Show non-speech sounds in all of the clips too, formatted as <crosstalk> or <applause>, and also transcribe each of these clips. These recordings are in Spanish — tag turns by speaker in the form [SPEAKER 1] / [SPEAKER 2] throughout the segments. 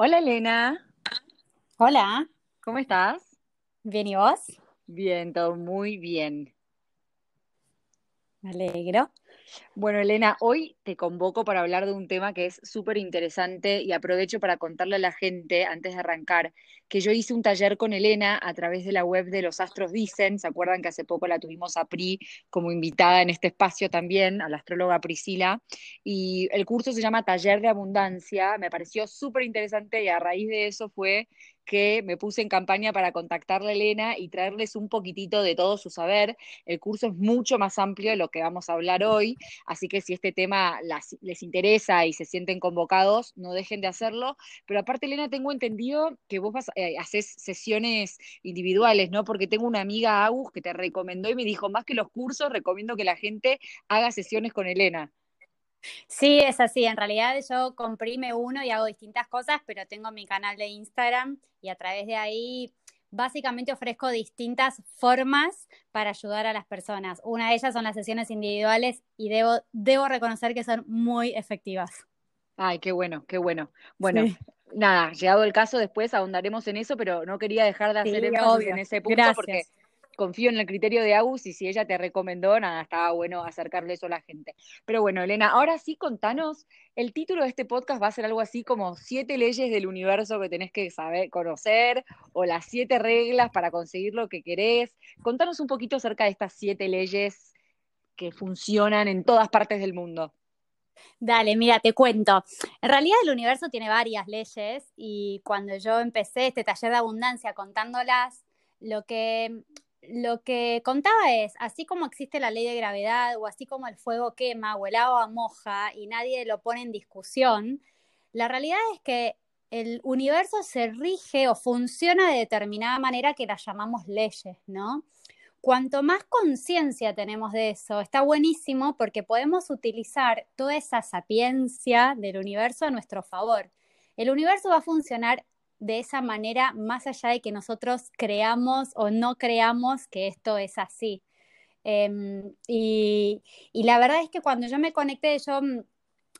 [SPEAKER 1] Hola Elena,
[SPEAKER 2] Hola,
[SPEAKER 1] ¿cómo estás?
[SPEAKER 2] bien y vos,
[SPEAKER 1] Bien, todo muy bien.
[SPEAKER 2] me alegro.
[SPEAKER 1] Bueno, Elena, hoy te convoco para hablar de un tema que es súper interesante y aprovecho para contarle a la gente, antes de arrancar, que yo hice un taller con Elena a través de la web de Los Astros Dicen. ¿Se acuerdan que hace poco la tuvimos a Pri como invitada en este espacio también, a la astróloga Priscila? Y el curso se llama Taller de Abundancia. Me pareció súper interesante y a raíz de eso fue que me puse en campaña para contactarle a Elena y traerles un poquitito de todo su saber. El curso es mucho más amplio de lo que vamos a hablar hoy Así que si este tema les interesa y se sienten convocados, no dejen de hacerlo. Pero aparte, Elena, tengo entendido que vos eh, haces sesiones individuales, ¿no? Porque tengo una amiga, Agus, que te recomendó y me dijo, más que los cursos, recomiendo que la gente haga sesiones con Elena.
[SPEAKER 2] Sí, es así, en realidad yo comprime uno y hago distintas cosas, pero tengo mi canal de Instagram y a través de ahí básicamente ofrezco distintas formas para ayudar a las personas. Una de ellas son las sesiones individuales y debo, debo reconocer que son muy efectivas.
[SPEAKER 1] Ay, qué bueno, qué bueno. Bueno,
[SPEAKER 2] Sí,
[SPEAKER 1] nada, llegado el caso, después ahondaremos en eso, pero no quería dejar de hacer
[SPEAKER 2] sí,
[SPEAKER 1] énfasis en ese punto porque. Confío en el criterio de Agus y si ella te recomendó, nada, estaba bueno acercarle eso a la gente. Pero bueno, Elena, ahora sí contanos, el título de este podcast va a ser algo así como siete leyes del universo que tenés que saber, conocer, o las siete reglas para conseguir lo que querés. Contanos un poquito acerca de estas siete leyes que funcionan en todas partes del mundo.
[SPEAKER 2] Dale, mira, te cuento. En realidad el universo tiene varias leyes y cuando yo empecé este taller de abundancia contándolas, lo que, lo que contaba es, así como existe la ley de gravedad o así como el fuego quema o el agua moja y nadie lo pone en discusión, la realidad es que el universo se rige o funciona de determinada manera que la llamamos leyes, ¿no? Cuanto más conciencia tenemos de eso, está buenísimo porque podemos utilizar toda esa sapiencia del universo a nuestro favor. El universo va a funcionar de esa manera más allá de que nosotros creamos o no creamos que esto es así. Eh, y, y, la verdad es que cuando yo me conecté, yo mm,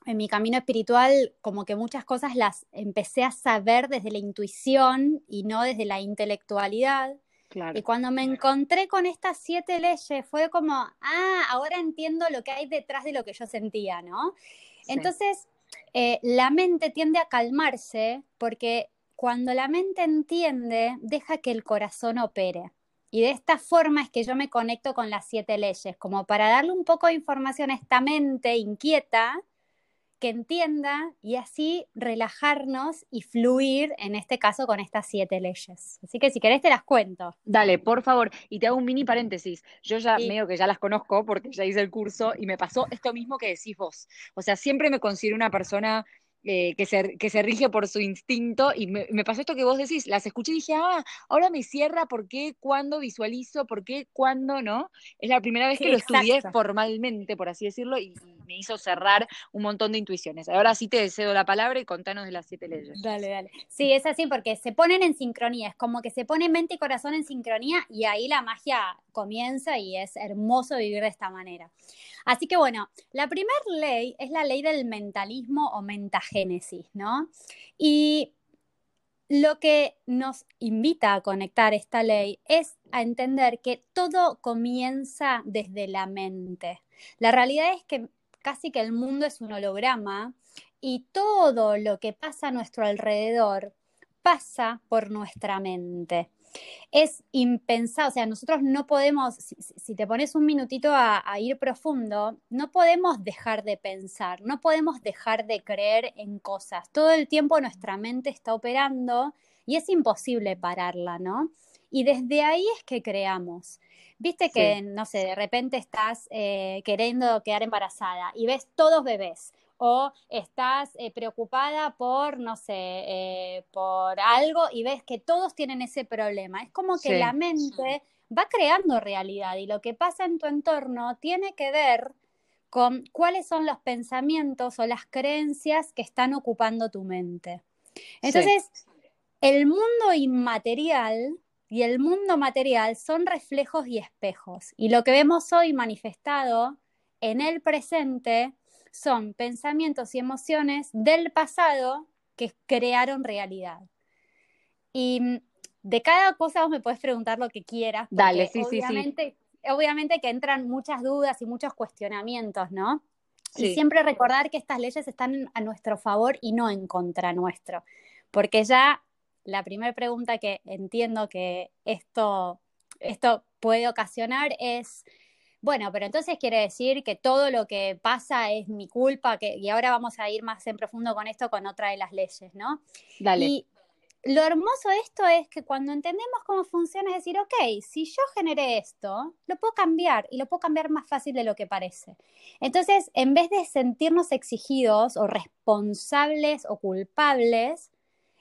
[SPEAKER 2] en mi camino espiritual, como que muchas cosas las empecé a saber desde la intuición y no desde la intelectualidad. Y
[SPEAKER 1] Claro,
[SPEAKER 2] cuando me encontré con estas siete leyes, fue como, ah, ahora entiendo lo que hay detrás de lo que yo sentía, ¿no?
[SPEAKER 1] sí,
[SPEAKER 2] Entonces, eh, la mente tiende a calmarse porque cuando la mente entiende, deja que el corazón opere. Y de esta forma es que yo me conecto con las siete leyes, como para darle un poco de información a esta mente inquieta que entienda y así relajarnos y fluir, en este caso, con estas siete leyes. Así que si querés te las cuento.
[SPEAKER 1] Dale, por favor, y te hago un mini paréntesis. Yo ya
[SPEAKER 2] Sí,
[SPEAKER 1] medio que ya las conozco porque ya hice el curso y me pasó esto mismo que decís vos. O sea, siempre me considero una persona eh, que se, que se rige por su instinto y me, me pasó esto que vos decís. Las escuché y dije, ah, ahora me cierra por qué, cuándo visualizo, por qué, cuándo, ¿no? Es la primera vez que lo estudié formalmente, por así decirlo, y me hizo cerrar un montón de intuiciones. Ahora sí te cedo la palabra y contanos de las siete leyes.
[SPEAKER 2] Dale, dale. Sí, es así porque se ponen en sincronía, es como que se pone mente y corazón en sincronía y ahí la magia comienza y es hermoso vivir de esta manera. Así que bueno, la primera ley es la ley del mentalismo o mentagénesis, ¿no? Y lo que nos invita a conectar esta ley es a entender que todo comienza desde la mente. La realidad es que casi que el mundo es un holograma y todo lo que pasa a nuestro alrededor pasa por nuestra mente. Es impensado, o sea, nosotros no podemos, si, te pones un minutito a, ir profundo, no podemos dejar de pensar, no podemos dejar de creer en cosas. Todo el tiempo nuestra mente está operando y es imposible pararla, ¿no? Y desde ahí es que creamos. Viste
[SPEAKER 1] Sí,
[SPEAKER 2] que, no sé, de repente estás eh, queriendo quedar embarazada y ves todos bebés o estás eh, preocupada por, no sé, eh, por algo y ves que todos tienen ese problema. Es como que la mente va creando realidad y lo que pasa en tu entorno tiene que ver con cuáles son los pensamientos o las creencias que están ocupando tu mente.
[SPEAKER 1] sí,
[SPEAKER 2] Entonces, el mundo inmaterial y el mundo material son reflejos y espejos. Y lo que vemos hoy manifestado en el presente son pensamientos y emociones del pasado que crearon realidad. Y mm, de cada cosa vos me puedes preguntar lo que quieras.
[SPEAKER 1] Dale, sí,
[SPEAKER 2] obviamente, sí, Obviamente que entran muchas dudas y muchos cuestionamientos, ¿no? Y siempre recordar que estas leyes están a nuestro favor y no en contra nuestro. Porque ya la primera pregunta que entiendo que esto, esto puede ocasionar es, bueno, pero entonces quiere decir que todo lo que pasa es mi culpa, que, y ahora vamos a ir más en profundo con esto con otra de las leyes, ¿no?
[SPEAKER 1] Dale.
[SPEAKER 2] Y lo hermoso de esto es que cuando entendemos cómo funciona, es decir, ok, si yo generé esto, lo puedo cambiar y lo puedo cambiar más fácil de lo que parece. Entonces, en vez de sentirnos exigidos o responsables o culpables,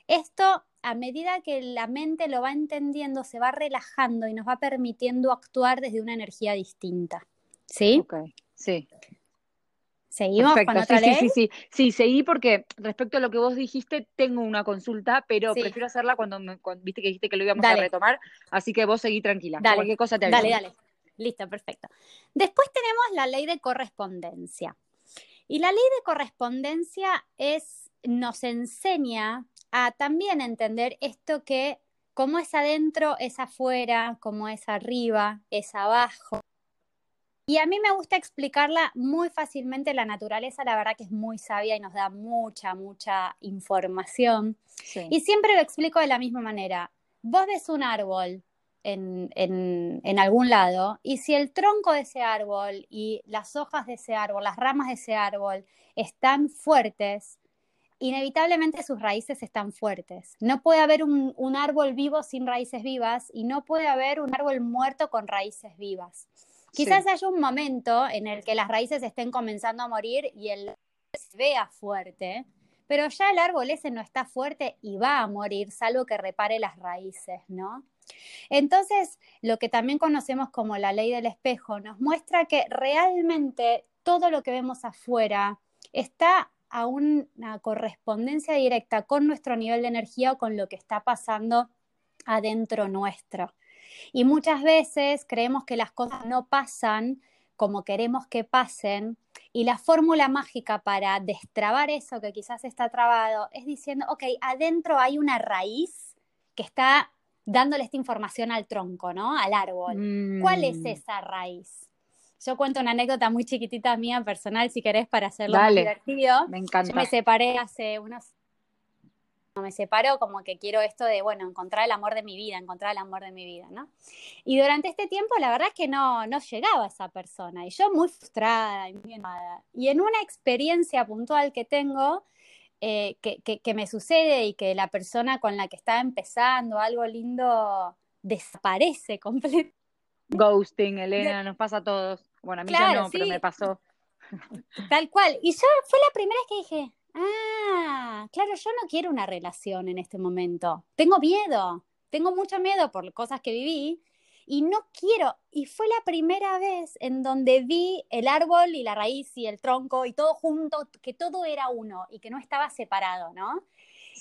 [SPEAKER 2] esto a medida que la mente lo va entendiendo, se va relajando y nos va permitiendo actuar desde una energía distinta. ¿Sí?
[SPEAKER 1] Ok, sí.
[SPEAKER 2] ¿Seguimos con otra
[SPEAKER 1] sí, Sí, sí, sí, seguí porque respecto a lo que vos dijiste, tengo una consulta, pero prefiero hacerla cuando, viste que dijiste que lo íbamos a retomar, así que vos seguí tranquila.
[SPEAKER 2] Dale.
[SPEAKER 1] Cualquier cosa te aviso.
[SPEAKER 2] Dale, dale. Listo, perfecto. Después tenemos la ley de correspondencia. Y la ley de correspondencia es, nos enseña a también entender esto que como es adentro, es afuera, como es arriba, es abajo. Y a mí me gusta explicarla muy fácilmente. La naturaleza, la verdad que es muy sabia y nos da mucha, mucha información. Y siempre lo explico de la misma manera. Vos ves un árbol en, en, algún lado y si el tronco de ese árbol y las hojas de ese árbol, las ramas de ese árbol están fuertes, inevitablemente sus raíces están fuertes. No puede haber un, árbol vivo sin raíces vivas y no puede haber un árbol muerto con raíces vivas. Quizás haya un momento en el que las raíces estén comenzando a morir y el se vea fuerte, pero ya el árbol ese no está fuerte y va a morir, salvo que repare las raíces, ¿no? Entonces, lo que también conocemos como la ley del espejo nos muestra que realmente todo lo que vemos afuera está a una correspondencia directa con nuestro nivel de energía o con lo que está pasando adentro nuestro. Y muchas veces creemos que las cosas no pasan como queremos que pasen y la fórmula mágica para destrabar eso que quizás está trabado es diciendo, ok, adentro hay una raíz que está dándole esta información al tronco, ¿no? Al árbol. ¿Cuál es mm. esa raíz? Yo cuento una anécdota muy chiquitita mía, personal, si querés, para hacerlo más divertido.
[SPEAKER 1] Me encanta.
[SPEAKER 2] Yo me separé hace unos me separó, como que quiero esto de, bueno, encontrar el amor de mi vida, encontrar el amor de mi vida, ¿no? Y durante este tiempo, la verdad es que no, no llegaba esa persona, y yo muy frustrada y muy enojada. Y en una experiencia puntual que tengo, eh, que, que, que, me sucede y que la persona con la que estaba empezando algo lindo desaparece <laughs> completamente.
[SPEAKER 1] Ghosting, Elena, nos pasa a todos. Bueno, a mí ya no, pero me pasó.
[SPEAKER 2] Tal cual. Y yo fue la primera vez que dije, ah, claro, yo no quiero una relación en este momento. Tengo miedo, tengo mucho miedo por cosas que viví y no quiero. Y fue la primera vez en donde vi el árbol y la raíz y el tronco y todo junto, que todo era uno y que no estaba separado, ¿no?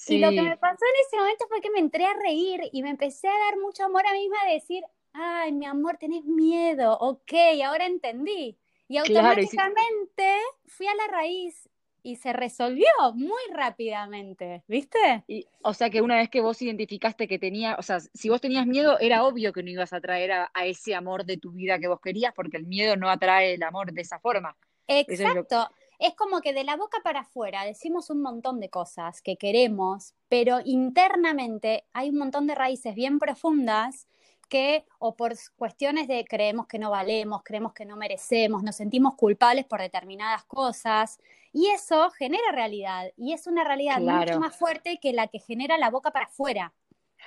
[SPEAKER 2] Y lo que me pasó en ese momento fue que me entré a reír y me empecé a dar mucho amor a mí misma, a decir, ay, mi amor, tenés miedo, ok, ahora entendí. Y automáticamente fui a la raíz y se resolvió muy rápidamente, ¿viste?
[SPEAKER 1] Y, o sea que una vez que vos identificaste que tenía, o sea, si vos tenías miedo, era obvio que no ibas a traer a, ese amor de tu vida que vos querías, porque el miedo no atrae el amor de esa forma.
[SPEAKER 2] Exacto. es como que de la boca para afuera decimos un montón de cosas que queremos, pero internamente hay un montón de raíces bien profundas que o por cuestiones de creemos que no valemos, creemos que no merecemos, nos sentimos culpables por determinadas cosas y eso genera realidad y es una realidad mucho más fuerte que la que genera la boca para afuera.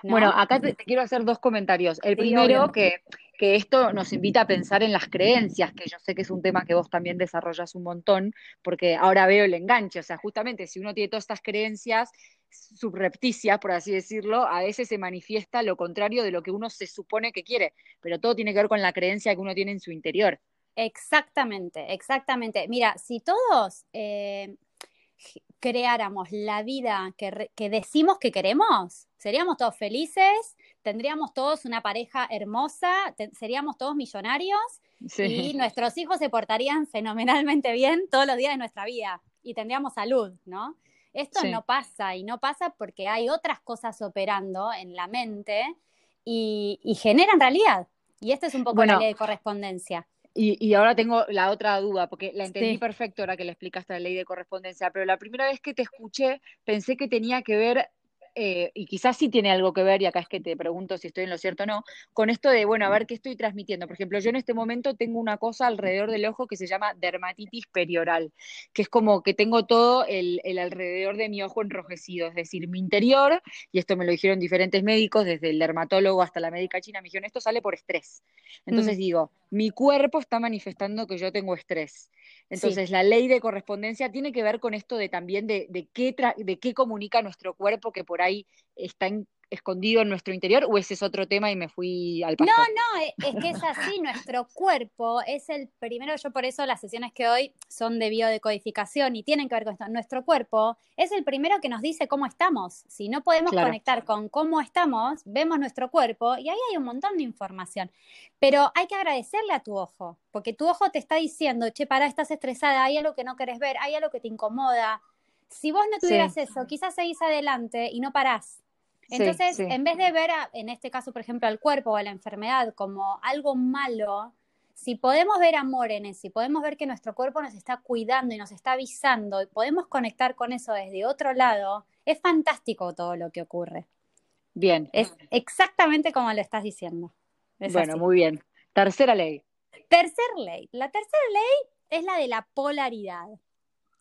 [SPEAKER 1] Bueno, acá te, quiero hacer dos comentarios. El primero, que, que, esto nos invita a pensar en las creencias, que yo sé que es un tema que vos también desarrollas un montón, porque ahora veo el enganche. O sea, justamente si uno tiene todas estas creencias, subrepticia, por así decirlo, a veces se manifiesta lo contrario de lo que uno se supone que quiere, pero todo tiene que ver con la creencia que uno tiene en su interior.
[SPEAKER 2] Exactamente, exactamente. Mira, si todos eh, creáramos la vida que, decimos que queremos, seríamos todos felices, tendríamos todos una pareja hermosa, seríamos todos millonarios y nuestros hijos se portarían fenomenalmente bien todos los días de nuestra vida y tendríamos salud, ¿no? Esto no pasa y no pasa porque hay otras cosas operando en la mente y, generan realidad. Y esta es un poco la ley de correspondencia.
[SPEAKER 1] Y, ahora tengo la otra duda, porque la entendí perfecto ahora que le explicaste la ley de correspondencia, pero la primera vez que te escuché pensé que tenía que ver eh, y quizás sí tiene algo que ver, y acá es que te pregunto si estoy en lo cierto o no, con esto de, bueno, a ver qué estoy transmitiendo. Por ejemplo, yo en este momento tengo una cosa alrededor del ojo que se llama dermatitis perioral, que es como que tengo todo el, alrededor de mi ojo enrojecido, es decir, mi interior, y esto me lo dijeron diferentes médicos, desde el dermatólogo hasta la médica china, me dijeron, esto sale por estrés. Entonces mm. digo, mi cuerpo está manifestando que yo tengo estrés. Entonces, la ley de correspondencia tiene que ver con esto de también de, de qué, de qué comunica nuestro cuerpo que por ahí está en, escondido en nuestro interior o ese es otro tema y me fui al pasado?
[SPEAKER 2] No, no, e, es que es así, <laughs> nuestro cuerpo es el primero, yo por eso las sesiones que hoy son de biodecodificación y tienen que ver con esto, nuestro cuerpo es el primero que nos dice cómo estamos. Si no podemos conectar con cómo estamos, vemos nuestro cuerpo y ahí hay un montón de información. Pero hay que agradecerle a tu ojo, porque tu ojo te está diciendo, che, para, estás estresada, hay algo que no querés ver, hay algo que te incomoda. Si vos no tuvieras eso, quizás seguís adelante y no parás entonces, en vez de ver, en este caso, por ejemplo, al cuerpo o a la enfermedad como algo malo, si podemos ver amor en eso, si podemos ver que nuestro cuerpo nos está cuidando y nos está avisando y podemos conectar con eso desde otro lado, es fantástico todo lo que ocurre.
[SPEAKER 1] Bien.
[SPEAKER 2] Es exactamente como lo estás diciendo.
[SPEAKER 1] bueno, muy bien. Tercera ley.
[SPEAKER 2] Tercera ley. La tercera ley es la de la polaridad.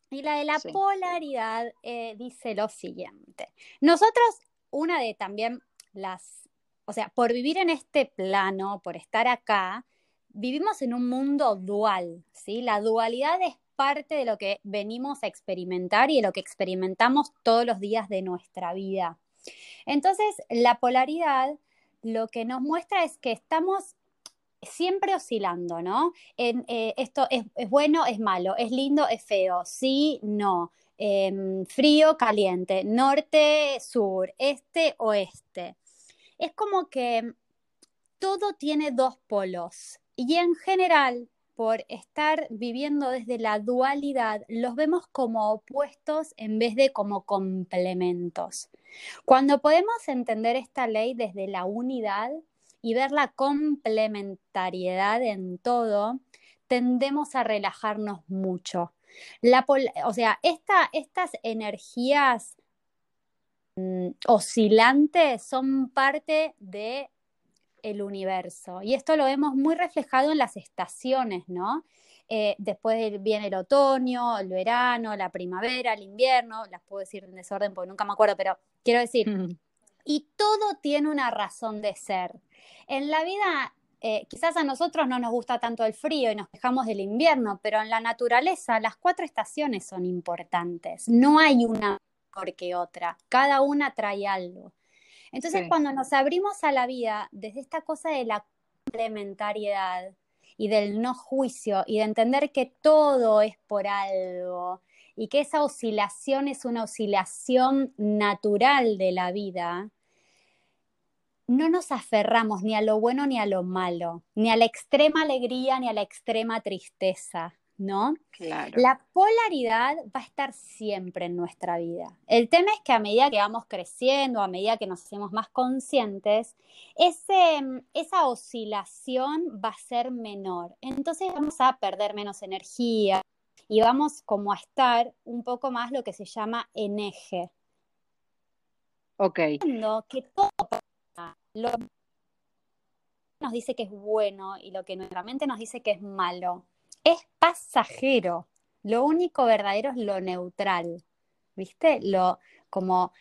[SPEAKER 2] Y la de la polaridad eh, dice lo siguiente. Nosotros una de también las, o sea, por vivir en este plano, por estar acá, vivimos en un mundo dual, ¿sí? La dualidad es parte de lo que venimos a experimentar y de lo que experimentamos todos los días de nuestra vida. Entonces, la polaridad lo que nos muestra es que estamos siempre oscilando, ¿no? En, eh, esto es, bueno, es malo, es lindo, es feo, sí, no, Em, frío, caliente, norte, sur, este, oeste. Es como que todo tiene dos polos y en general, por estar viviendo desde la dualidad, los vemos como opuestos en vez de como complementos. Cuando podemos entender esta ley desde la unidad y ver la complementariedad en todo, tendemos a relajarnos mucho la o sea, estas energías mm, oscilantes son parte de el universo. Y esto lo vemos muy reflejado en las estaciones, ¿no? Eh, después viene el otoño, el verano, la primavera, el invierno, las puedo decir en desorden porque nunca me acuerdo, pero quiero decir, y todo tiene una razón de ser. En la vida eh, quizás a nosotros no nos gusta tanto el frío y nos quejamos del invierno, pero en la naturaleza las cuatro estaciones son importantes. No hay una mejor que otra, cada una trae algo. Entonces, cuando nos abrimos a la vida desde esta cosa de la complementariedad y del no juicio y de entender que todo es por algo y que esa oscilación es una oscilación natural de la vida, no nos aferramos ni a lo bueno ni a lo malo, ni a la extrema alegría ni a la extrema tristeza, ¿no?
[SPEAKER 1] Claro.
[SPEAKER 2] La polaridad va a estar siempre en nuestra vida. El tema es que a medida que vamos creciendo, a medida que nos hacemos más conscientes, ese, esa oscilación va a ser menor. Entonces vamos a perder menos energía y vamos como a estar un poco más lo que se llama en eje.
[SPEAKER 1] Ok.
[SPEAKER 2] Que todo lo nos dice que es bueno y lo que nuestra mente nos dice que es malo. Es pasajero. Lo único verdadero es lo neutral. ¿Viste? Lo como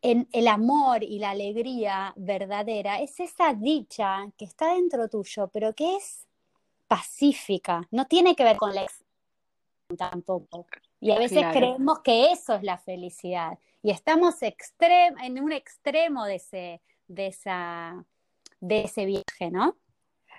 [SPEAKER 2] en el amor y la alegría verdadera es esa dicha que está dentro tuyo, pero que es pacífica, no tiene que ver con la tampoco. Y a veces creemos que eso es la felicidad y estamos en un extremo de ese, de, esa, de ese viaje, ¿no?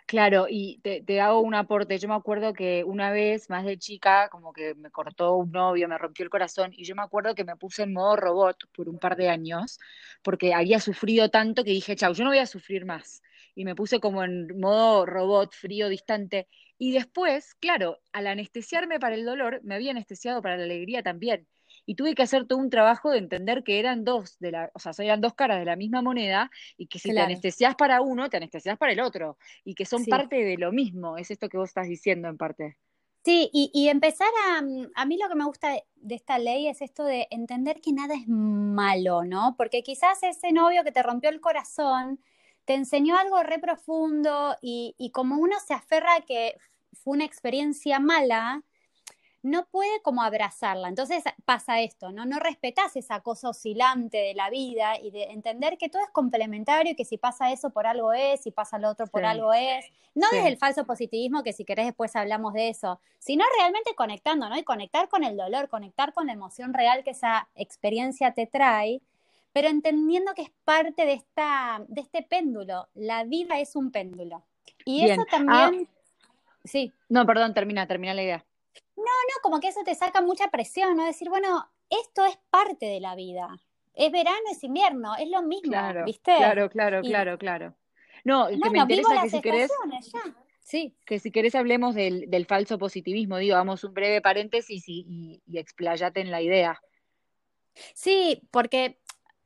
[SPEAKER 1] Claro, y te, hago un aporte. Yo me acuerdo que una vez, más de chica, como que me cortó un novio, me rompió el corazón, y yo me acuerdo que me puse en modo robot por un par de años, porque había sufrido tanto que dije, chau, yo no voy a sufrir más. Y me puse como en modo robot, frío, distante. Y después, claro, al anestesiarme para el dolor, me había anestesiado para la alegría también. y tuve que hacer todo un trabajo de entender que eran dos, de la, o sea, eran dos caras de la misma moneda y que si te anestesias para uno, te anestesias para el otro y que son parte de lo mismo, es esto que vos estás diciendo en parte.
[SPEAKER 2] Sí, y, empezar a, a mí lo que me gusta de esta ley es esto de entender que nada es malo, ¿no? Porque quizás ese novio que te rompió el corazón te enseñó algo re profundo y, y como uno se aferra a que fue una experiencia mala, no puede como abrazarla. Entonces pasa esto, ¿no? No respetas esa cosa oscilante de la vida y de entender que todo es complementario y que si pasa eso por algo es, si pasa lo otro por algo es. No desde el falso positivismo, que si querés después hablamos de eso, sino realmente conectando, ¿no? Y conectar con el dolor, conectar con la emoción real que esa experiencia te trae, pero entendiendo que es parte de, esta, de este péndulo. La vida es un péndulo. Y eso también... Ah,
[SPEAKER 1] sí. No, perdón, termina, termina la idea.
[SPEAKER 2] No, no, como que eso te saca mucha presión, ¿no? Decir, bueno, esto es parte de la vida. Es verano, es invierno, es lo mismo, ¿viste?
[SPEAKER 1] Claro, claro, claro, claro. No, que me interesa que si querés. Sí. Que si querés hablemos del, del, falso positivismo, digo, vamos un breve paréntesis y, y, explayate en la idea.
[SPEAKER 2] Sí, porque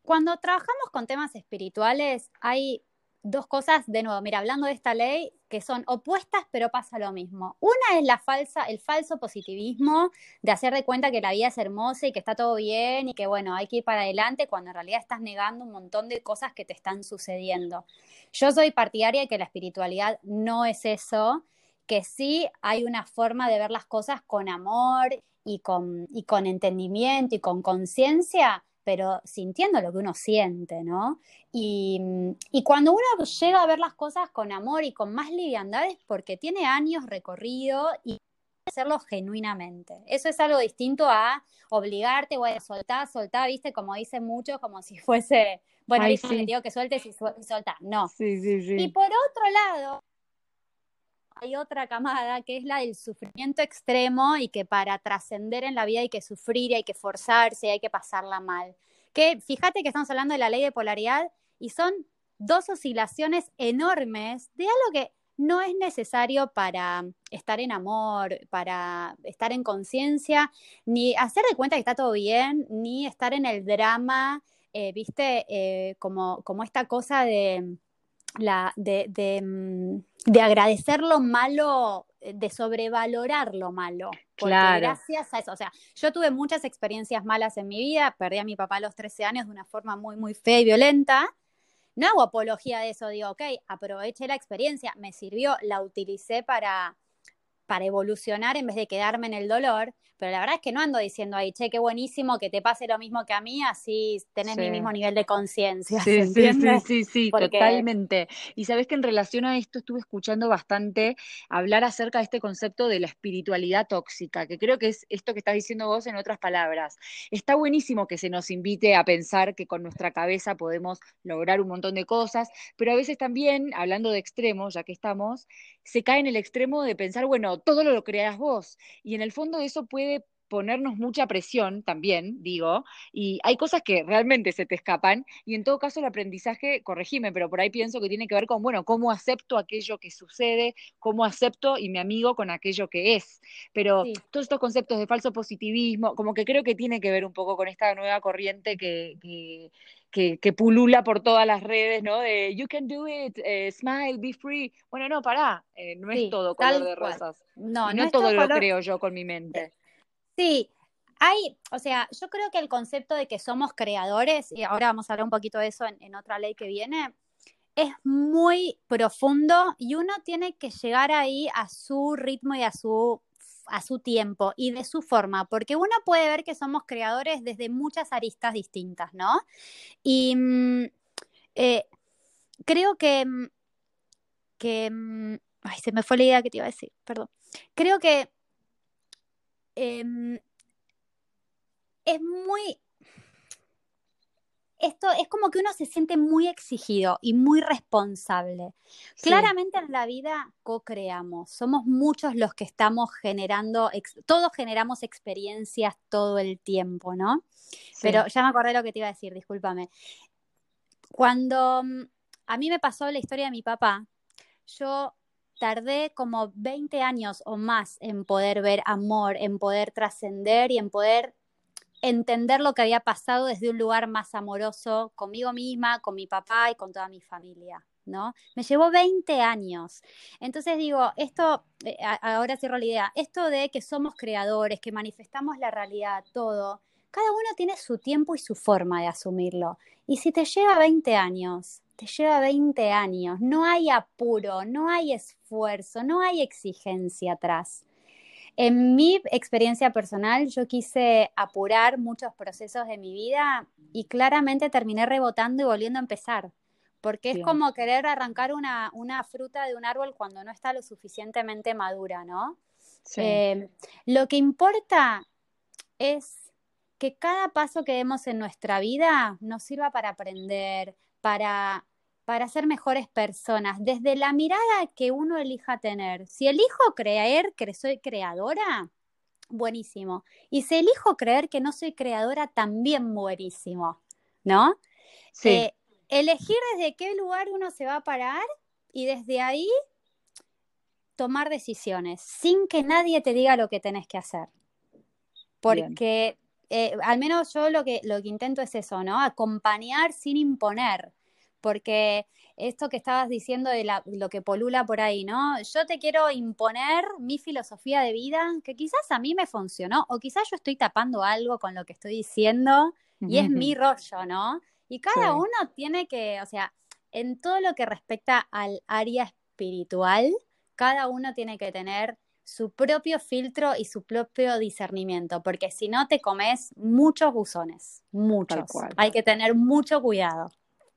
[SPEAKER 2] cuando trabajamos con temas espirituales hay dos cosas, de nuevo, mira, hablando de esta ley, que son opuestas, pero pasa lo mismo. Una es la falsa, el falso positivismo de hacer de cuenta que la vida es hermosa y que está todo bien y que bueno, hay que ir para adelante cuando en realidad estás negando un montón de cosas que te están sucediendo. Yo soy partidaria de que la espiritualidad no es eso, que sí hay una forma de ver las cosas con amor y con, y con entendimiento y con conciencia, pero sintiendo lo que uno siente, ¿no? Y, cuando uno llega a ver las cosas con amor y con más liviandad es porque tiene años recorrido y hacerlo genuinamente. Eso es algo distinto a obligarte o a soltar, soltar, viste, como dicen muchos, como si fuese, bueno, Ay, digo que sueltes y, soltar. No.
[SPEAKER 1] Sí, sí, sí.
[SPEAKER 2] Y por otro lado, hay otra camada que es la del sufrimiento extremo y que para trascender en la vida hay que sufrir, hay que forzarse, hay que pasarla mal. Que fíjate que estamos hablando de la ley de polaridad y son dos oscilaciones enormes de algo que no es necesario para estar en amor, para estar en conciencia, ni hacer de cuenta que está todo bien, ni estar en el drama, eh, viste, eh, como, como esta cosa de la, de, mm, de, agradecer lo malo, eh, de sobrevalorar lo malo. Porque gracias a eso, o sea, yo tuve muchas experiencias malas en mi vida, perdí a mi papá a los 13 años de una forma muy, muy fea y violenta. No hago apología de eso, digo, ok, aproveché la experiencia, me sirvió, la utilicé para, para evolucionar en vez de quedarme en el dolor, pero la verdad es que no ando diciendo ahí, che, qué buenísimo que te pase lo mismo que a mí, así tenés mi mismo nivel de conciencia.
[SPEAKER 1] Sí, sí, sí, sí, sí, totalmente. Y sabes que en relación a esto estuve escuchando bastante hablar acerca de este concepto de la espiritualidad tóxica, que creo que es esto que estás diciendo vos en otras palabras. Está buenísimo que se nos invite a pensar que con nuestra cabeza podemos lograr un montón de cosas, pero a veces también, hablando de extremos, ya que estamos, se cae en el extremo de pensar, bueno, todo lo, creas vos. Y en el fondo eso puede ponernos mucha presión también, digo, y hay cosas que realmente se te escapan, y en todo caso el aprendizaje, corregime, pero por ahí pienso que tiene que ver con, bueno, cómo acepto aquello que sucede, cómo acepto y me amigo con aquello que es. Pero todos estos conceptos de falso positivismo, como que creo que tiene que ver un poco con esta nueva corriente que, que, que, pulula por todas las redes, ¿no? De you can do it, eh, smile, be free. Bueno, no, pará, eh, no es todo color de rosas. No, no, todo lo creo yo con mi mente.
[SPEAKER 2] Sí, hay, o sea, yo creo que el concepto de que somos creadores, y ahora vamos a hablar un poquito de eso en, otra ley que viene, es muy profundo y uno tiene que llegar ahí a su ritmo y a su a su tiempo y de su forma, porque uno puede ver que somos creadores desde muchas aristas distintas, ¿no? Y mm, eh, creo que, mm, que, mm, ay, se me fue la idea que te iba a decir, perdón. Creo que Em, es muy... Esto es como que uno se siente muy exigido y muy responsable. Claramente en la vida co-creamos, somos muchos los que estamos generando, todos generamos experiencias todo el tiempo, ¿no? Pero ya me acordé lo que te iba a decir, discúlpame. Cuando mm, a mí me pasó la historia de mi papá, yo tardé como 20 años o más en poder ver amor, en poder trascender y en poder entender lo que había pasado desde un lugar más amoroso conmigo misma, con mi papá y con toda mi familia. ¿no? Me llevó 20 años. Entonces digo, esto, eh, ahora cierro la idea, esto de que somos creadores, que manifestamos la realidad, todo, cada uno tiene su tiempo y su forma de asumirlo. Y si te lleva 20 años, te lleva 20 años, no hay apuro, no hay esfuerzo, no hay exigencia atrás. En mi experiencia personal, yo quise apurar muchos procesos de mi vida y claramente terminé rebotando y volviendo a empezar porque es como querer arrancar una, fruta de un árbol cuando no está lo suficientemente madura, ¿no? Eh, lo que importa es que cada paso que demos en nuestra vida nos sirva para aprender, para, para ser mejores personas, desde la mirada que uno elija tener. Si elijo creer que soy creadora, buenísimo. Y si elijo creer que no soy creadora, también buenísimo, ¿no? Sí. Eh, elegir desde qué lugar uno se va a parar y desde ahí tomar decisiones sin que nadie te diga lo que tenés que hacer. Porque eh, al menos yo lo que, lo que intento es eso, ¿no? Acompañar sin imponer. Porque esto que estabas diciendo de lo que polula por ahí, ¿no? Yo te quiero imponer mi filosofía de vida, que quizás a mí me funcionó, o quizás yo estoy tapando algo con lo que estoy diciendo y es mi rollo, ¿no? Y cada uno tiene que, o sea, en todo lo que respecta al área espiritual, cada uno tiene que tener su propio filtro y su propio discernimiento, porque si no te comes muchos buzones, muchos. Hay que tener mucho cuidado.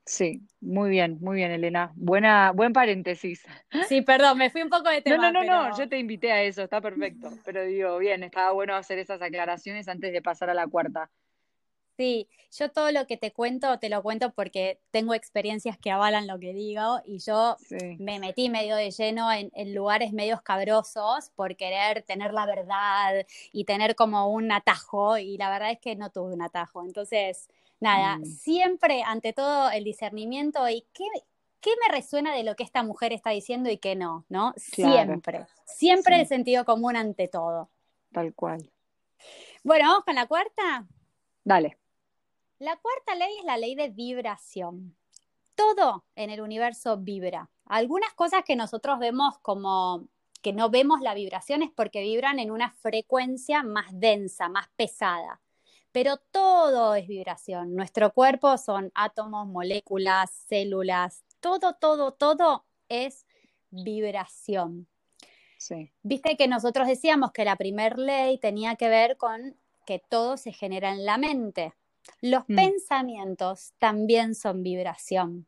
[SPEAKER 1] Sí, muy bien, muy bien, Elena. Buena, buen paréntesis.
[SPEAKER 2] Sí, perdón, me fui un poco de tema.
[SPEAKER 1] No, no, no, no, yo te invité a eso, está perfecto. Pero digo, bien, estaba bueno hacer esas aclaraciones antes de pasar a la cuarta.
[SPEAKER 2] Sí, yo todo lo que te cuento, te lo cuento porque tengo experiencias que avalan lo que digo y yo me metí medio de lleno en, lugares medios cabrosos por querer tener la verdad y tener como un atajo y la verdad es que no tuve un atajo. Entonces, nada, mm. siempre ante todo el discernimiento y qué, qué me resuena de lo que esta mujer está diciendo y qué no, ¿no? Siempre, siempre el sentido común ante todo.
[SPEAKER 1] Tal cual.
[SPEAKER 2] Bueno, vamos con la cuarta.
[SPEAKER 1] Dale.
[SPEAKER 2] La cuarta ley es la ley de vibración. Todo en el universo vibra. Algunas cosas que nosotros vemos como que no vemos la vibración es porque vibran en una frecuencia más densa, más pesada. Pero todo es vibración. Nuestro cuerpo son átomos, moléculas, células, todo, todo, todo es vibración. Sí. Viste que nosotros decíamos que la primera ley tenía que ver con que todo se genera en la mente. Los mm. pensamientos también son vibración.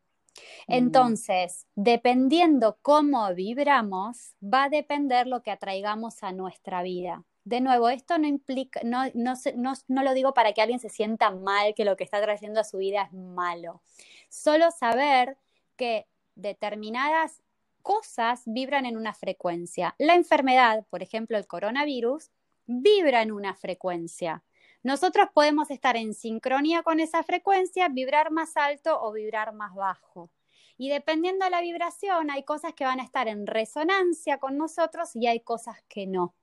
[SPEAKER 2] Mm. Entonces, dependiendo cómo vibramos, va a depender lo que atraigamos a nuestra vida. De nuevo, esto no implica, no, no, no, lo digo para que alguien se sienta mal, que lo que está trayendo a su vida es malo. Solo saber que determinadas cosas vibran en una frecuencia. La enfermedad, por ejemplo, el coronavirus, vibra en una frecuencia. Nosotros podemos estar en sincronía con esa frecuencia, vibrar más alto o vibrar más bajo. Y dependiendo de la vibración, hay cosas que van a estar en resonancia con nosotros y hay cosas que no.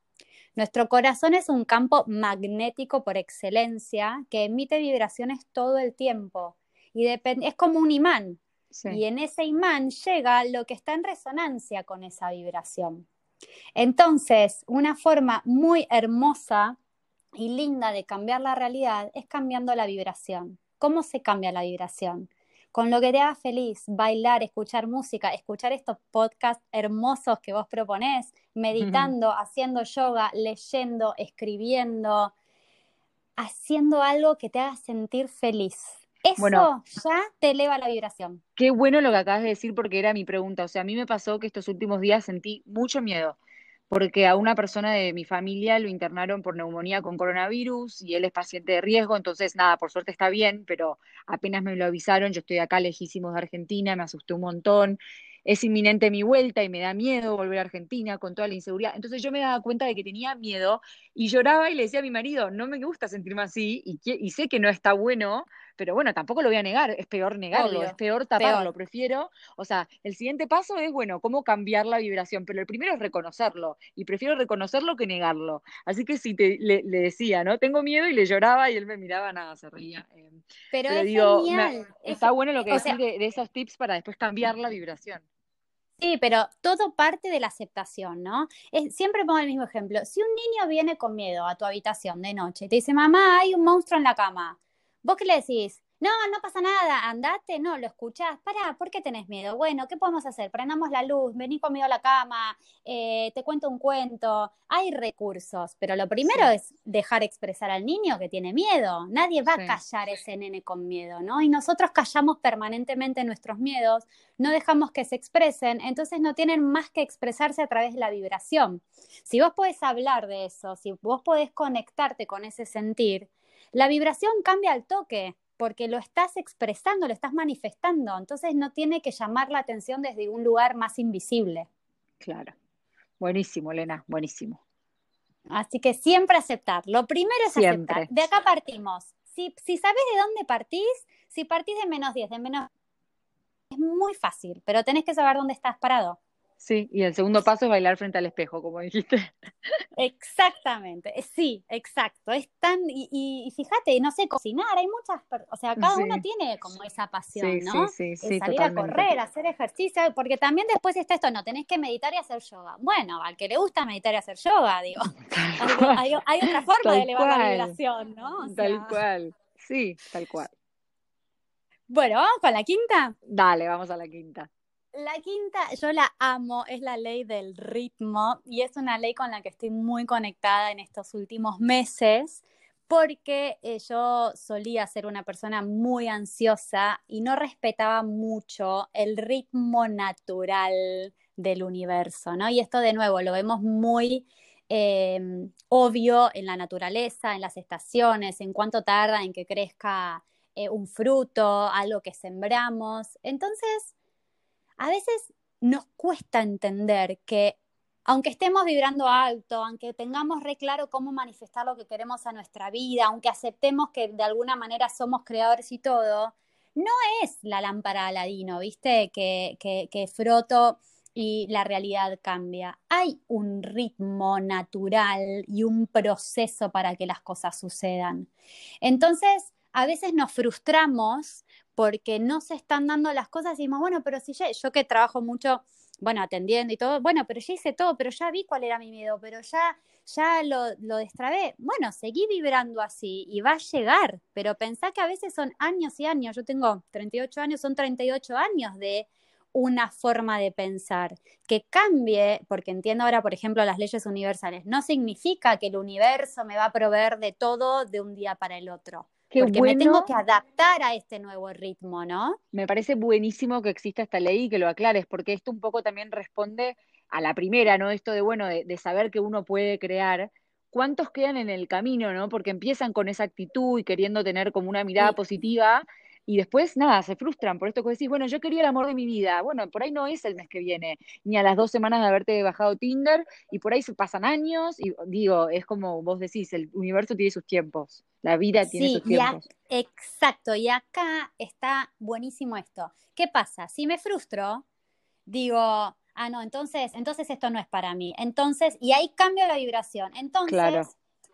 [SPEAKER 2] Nuestro corazón es un campo magnético por excelencia que emite vibraciones todo el tiempo y es como un imán. Y en ese imán llega lo que está en resonancia con esa vibración. Entonces, una forma muy hermosa y linda de cambiar la realidad es cambiando la vibración. ¿Cómo se cambia la vibración? Con lo que te haga feliz, bailar, escuchar música, escuchar estos podcasts hermosos que vos proponés, <laughs> meditando, haciendo yoga, leyendo, escribiendo, haciendo algo que te haga sentir feliz. Eso ya te eleva la vibración.
[SPEAKER 1] Qué bueno lo que acabas de decir porque era mi pregunta. O sea, a mí me pasó que estos últimos días sentí mucho miedo porque a una persona de mi familia lo internaron por neumonía con coronavirus y él es paciente de riesgo, entonces nada, por suerte está bien, pero apenas me lo avisaron, yo estoy acá lejísimos de Argentina, me asusté un montón, es inminente mi vuelta y me da miedo volver a Argentina con toda la inseguridad. Entonces yo me daba cuenta de que tenía miedo y lloraba y le decía a mi marido, no me gusta sentirme así y, y sé que no está bueno, pero bueno, tampoco lo voy a negar, es peor negarlo,
[SPEAKER 2] Obvio,
[SPEAKER 1] es peor taparlo,
[SPEAKER 2] peor.
[SPEAKER 1] prefiero, o sea, el siguiente paso es, bueno, cómo cambiar la vibración, pero el primero es reconocerlo, y prefiero reconocerlo que negarlo. Así que si te, le, le decía, ¿no? Tengo miedo y le lloraba y él me miraba, nada, se reía. Eh,
[SPEAKER 2] Pero,
[SPEAKER 1] pero
[SPEAKER 2] es
[SPEAKER 1] digo, me-
[SPEAKER 2] genial. es
[SPEAKER 1] está bueno lo que decís
[SPEAKER 2] sea,
[SPEAKER 1] de, de esos tips para después cambiar la vibración.
[SPEAKER 2] Sí, pero todo parte de la aceptación, ¿no? Es- siempre pongo el mismo ejemplo. Si un niño viene con miedo a tu habitación de noche y te dice, mamá, hay un monstruo en la cama, ¿vos qué le decís? No, no pasa nada, andate, no, lo escuchás. Pará, ¿por qué tenés miedo? Bueno, ¿qué podemos hacer? Prendamos la luz, vení conmigo a la cama, eh, te cuento un cuento. Hay recursos, pero lo primero
[SPEAKER 1] Sí.
[SPEAKER 2] es dejar expresar al niño que tiene miedo. Nadie va
[SPEAKER 1] Sí.
[SPEAKER 2] a callar ese nene con miedo, ¿no? Y nosotros callamos permanentemente nuestros miedos no dejamos que se expresen, entonces no tienen más que expresarse a través de la vibración. Si vos podés hablar de eso, si vos podés conectarte con ese sentir, la vibración cambia al toque, porque lo estás expresando, lo estás manifestando, entonces no tiene que llamar la atención desde un lugar más invisible.
[SPEAKER 1] Claro. Buenísimo, Elena, buenísimo.
[SPEAKER 2] Así que siempre aceptar. Lo primero es
[SPEAKER 1] Siempre.
[SPEAKER 2] aceptar. De acá partimos. Si, si sabes de dónde partís, si partís de menos 10, de menos... Es muy fácil, pero tenés que saber dónde estás parado.
[SPEAKER 1] Sí, y el segundo paso es bailar frente al espejo, como dijiste.
[SPEAKER 2] Exactamente, eh, sí, exacto. Es tan, y, y- y fíjate, no sé, cocinar, hay muchas, o sea, cada uno tiene como esa pasión,
[SPEAKER 1] Sí,
[SPEAKER 2] ¿no?
[SPEAKER 1] sí, sí,
[SPEAKER 2] Eh,
[SPEAKER 1] sí,
[SPEAKER 2] salir a correr, hacer ejercicio, porque también después está esto, no, tenés que meditar y hacer yoga. Bueno, al que le gusta meditar y hacer yoga, digo, <laughs> hay, hay- hay otra forma
[SPEAKER 1] Tal
[SPEAKER 2] de elevar la vibración, ¿no? O
[SPEAKER 1] tal cual. Sí, tal cual.
[SPEAKER 2] bueno, vamos con la quinta.
[SPEAKER 1] Dale, vamos a la quinta.
[SPEAKER 2] La quinta, yo la amo, es la ley del ritmo y es una ley con la que estoy muy conectada en estos últimos meses porque eh, yo solía ser una persona muy ansiosa y no respetaba mucho el ritmo natural del universo, ¿no? Y esto de nuevo lo vemos muy eh, obvio en la naturaleza, en las estaciones, en cuánto tarda en que crezca eh, un fruto, algo que sembramos. Entonces, a veces nos cuesta entender que aunque estemos vibrando alto, aunque tengamos re claro cómo manifestar lo que queremos a nuestra vida, aunque aceptemos que de alguna manera somos creadores y todo, no es la lámpara Aladino, ¿viste? Que, que, que froto y la realidad cambia. Hay un ritmo natural y un proceso para que las cosas sucedan. Entonces, a veces nos frustramos porque no se están dando las cosas y decimos, bueno, pero si yo, yo que trabajo mucho, bueno, atendiendo y todo, bueno, pero ya hice todo, pero ya vi cuál era mi miedo, pero ya, ya lo, lo destrabé. Bueno, seguí vibrando así y va a llegar, pero pensá que a veces son años y años, yo tengo 38 años, son 38 años de una forma de pensar que cambie, porque entiendo ahora, por ejemplo, las leyes universales, no significa que el universo me va a proveer de todo de un día para el otro.
[SPEAKER 1] Qué
[SPEAKER 2] porque me tengo que adaptar a este nuevo ritmo, ¿no?
[SPEAKER 1] Me parece buenísimo que exista esta ley y que lo aclares, porque esto un poco también responde a la primera, ¿no? Esto de, bueno, de, de saber que uno puede crear. ¿Cuántos quedan en el camino, ¿no? Porque empiezan con esa actitud y queriendo tener como una mirada
[SPEAKER 2] Sí.
[SPEAKER 1] positiva y después, nada, se frustran por esto que decís, bueno, yo quería el amor de mi vida. Bueno, por ahí no es el mes que viene, ni a las dos semanas de haberte bajado Tinder, y por ahí se pasan años, y digo, es como vos decís, el universo tiene sus tiempos, la vida tiene
[SPEAKER 2] Sí,
[SPEAKER 1] sus
[SPEAKER 2] y
[SPEAKER 1] tiempos.
[SPEAKER 2] exacto, y acá está buenísimo esto. ¿Qué pasa? Si me frustro, digo, ah, no, entonces, entonces esto no es para mí. Entonces, y ahí cambio la vibración. Entonces,
[SPEAKER 1] Claro.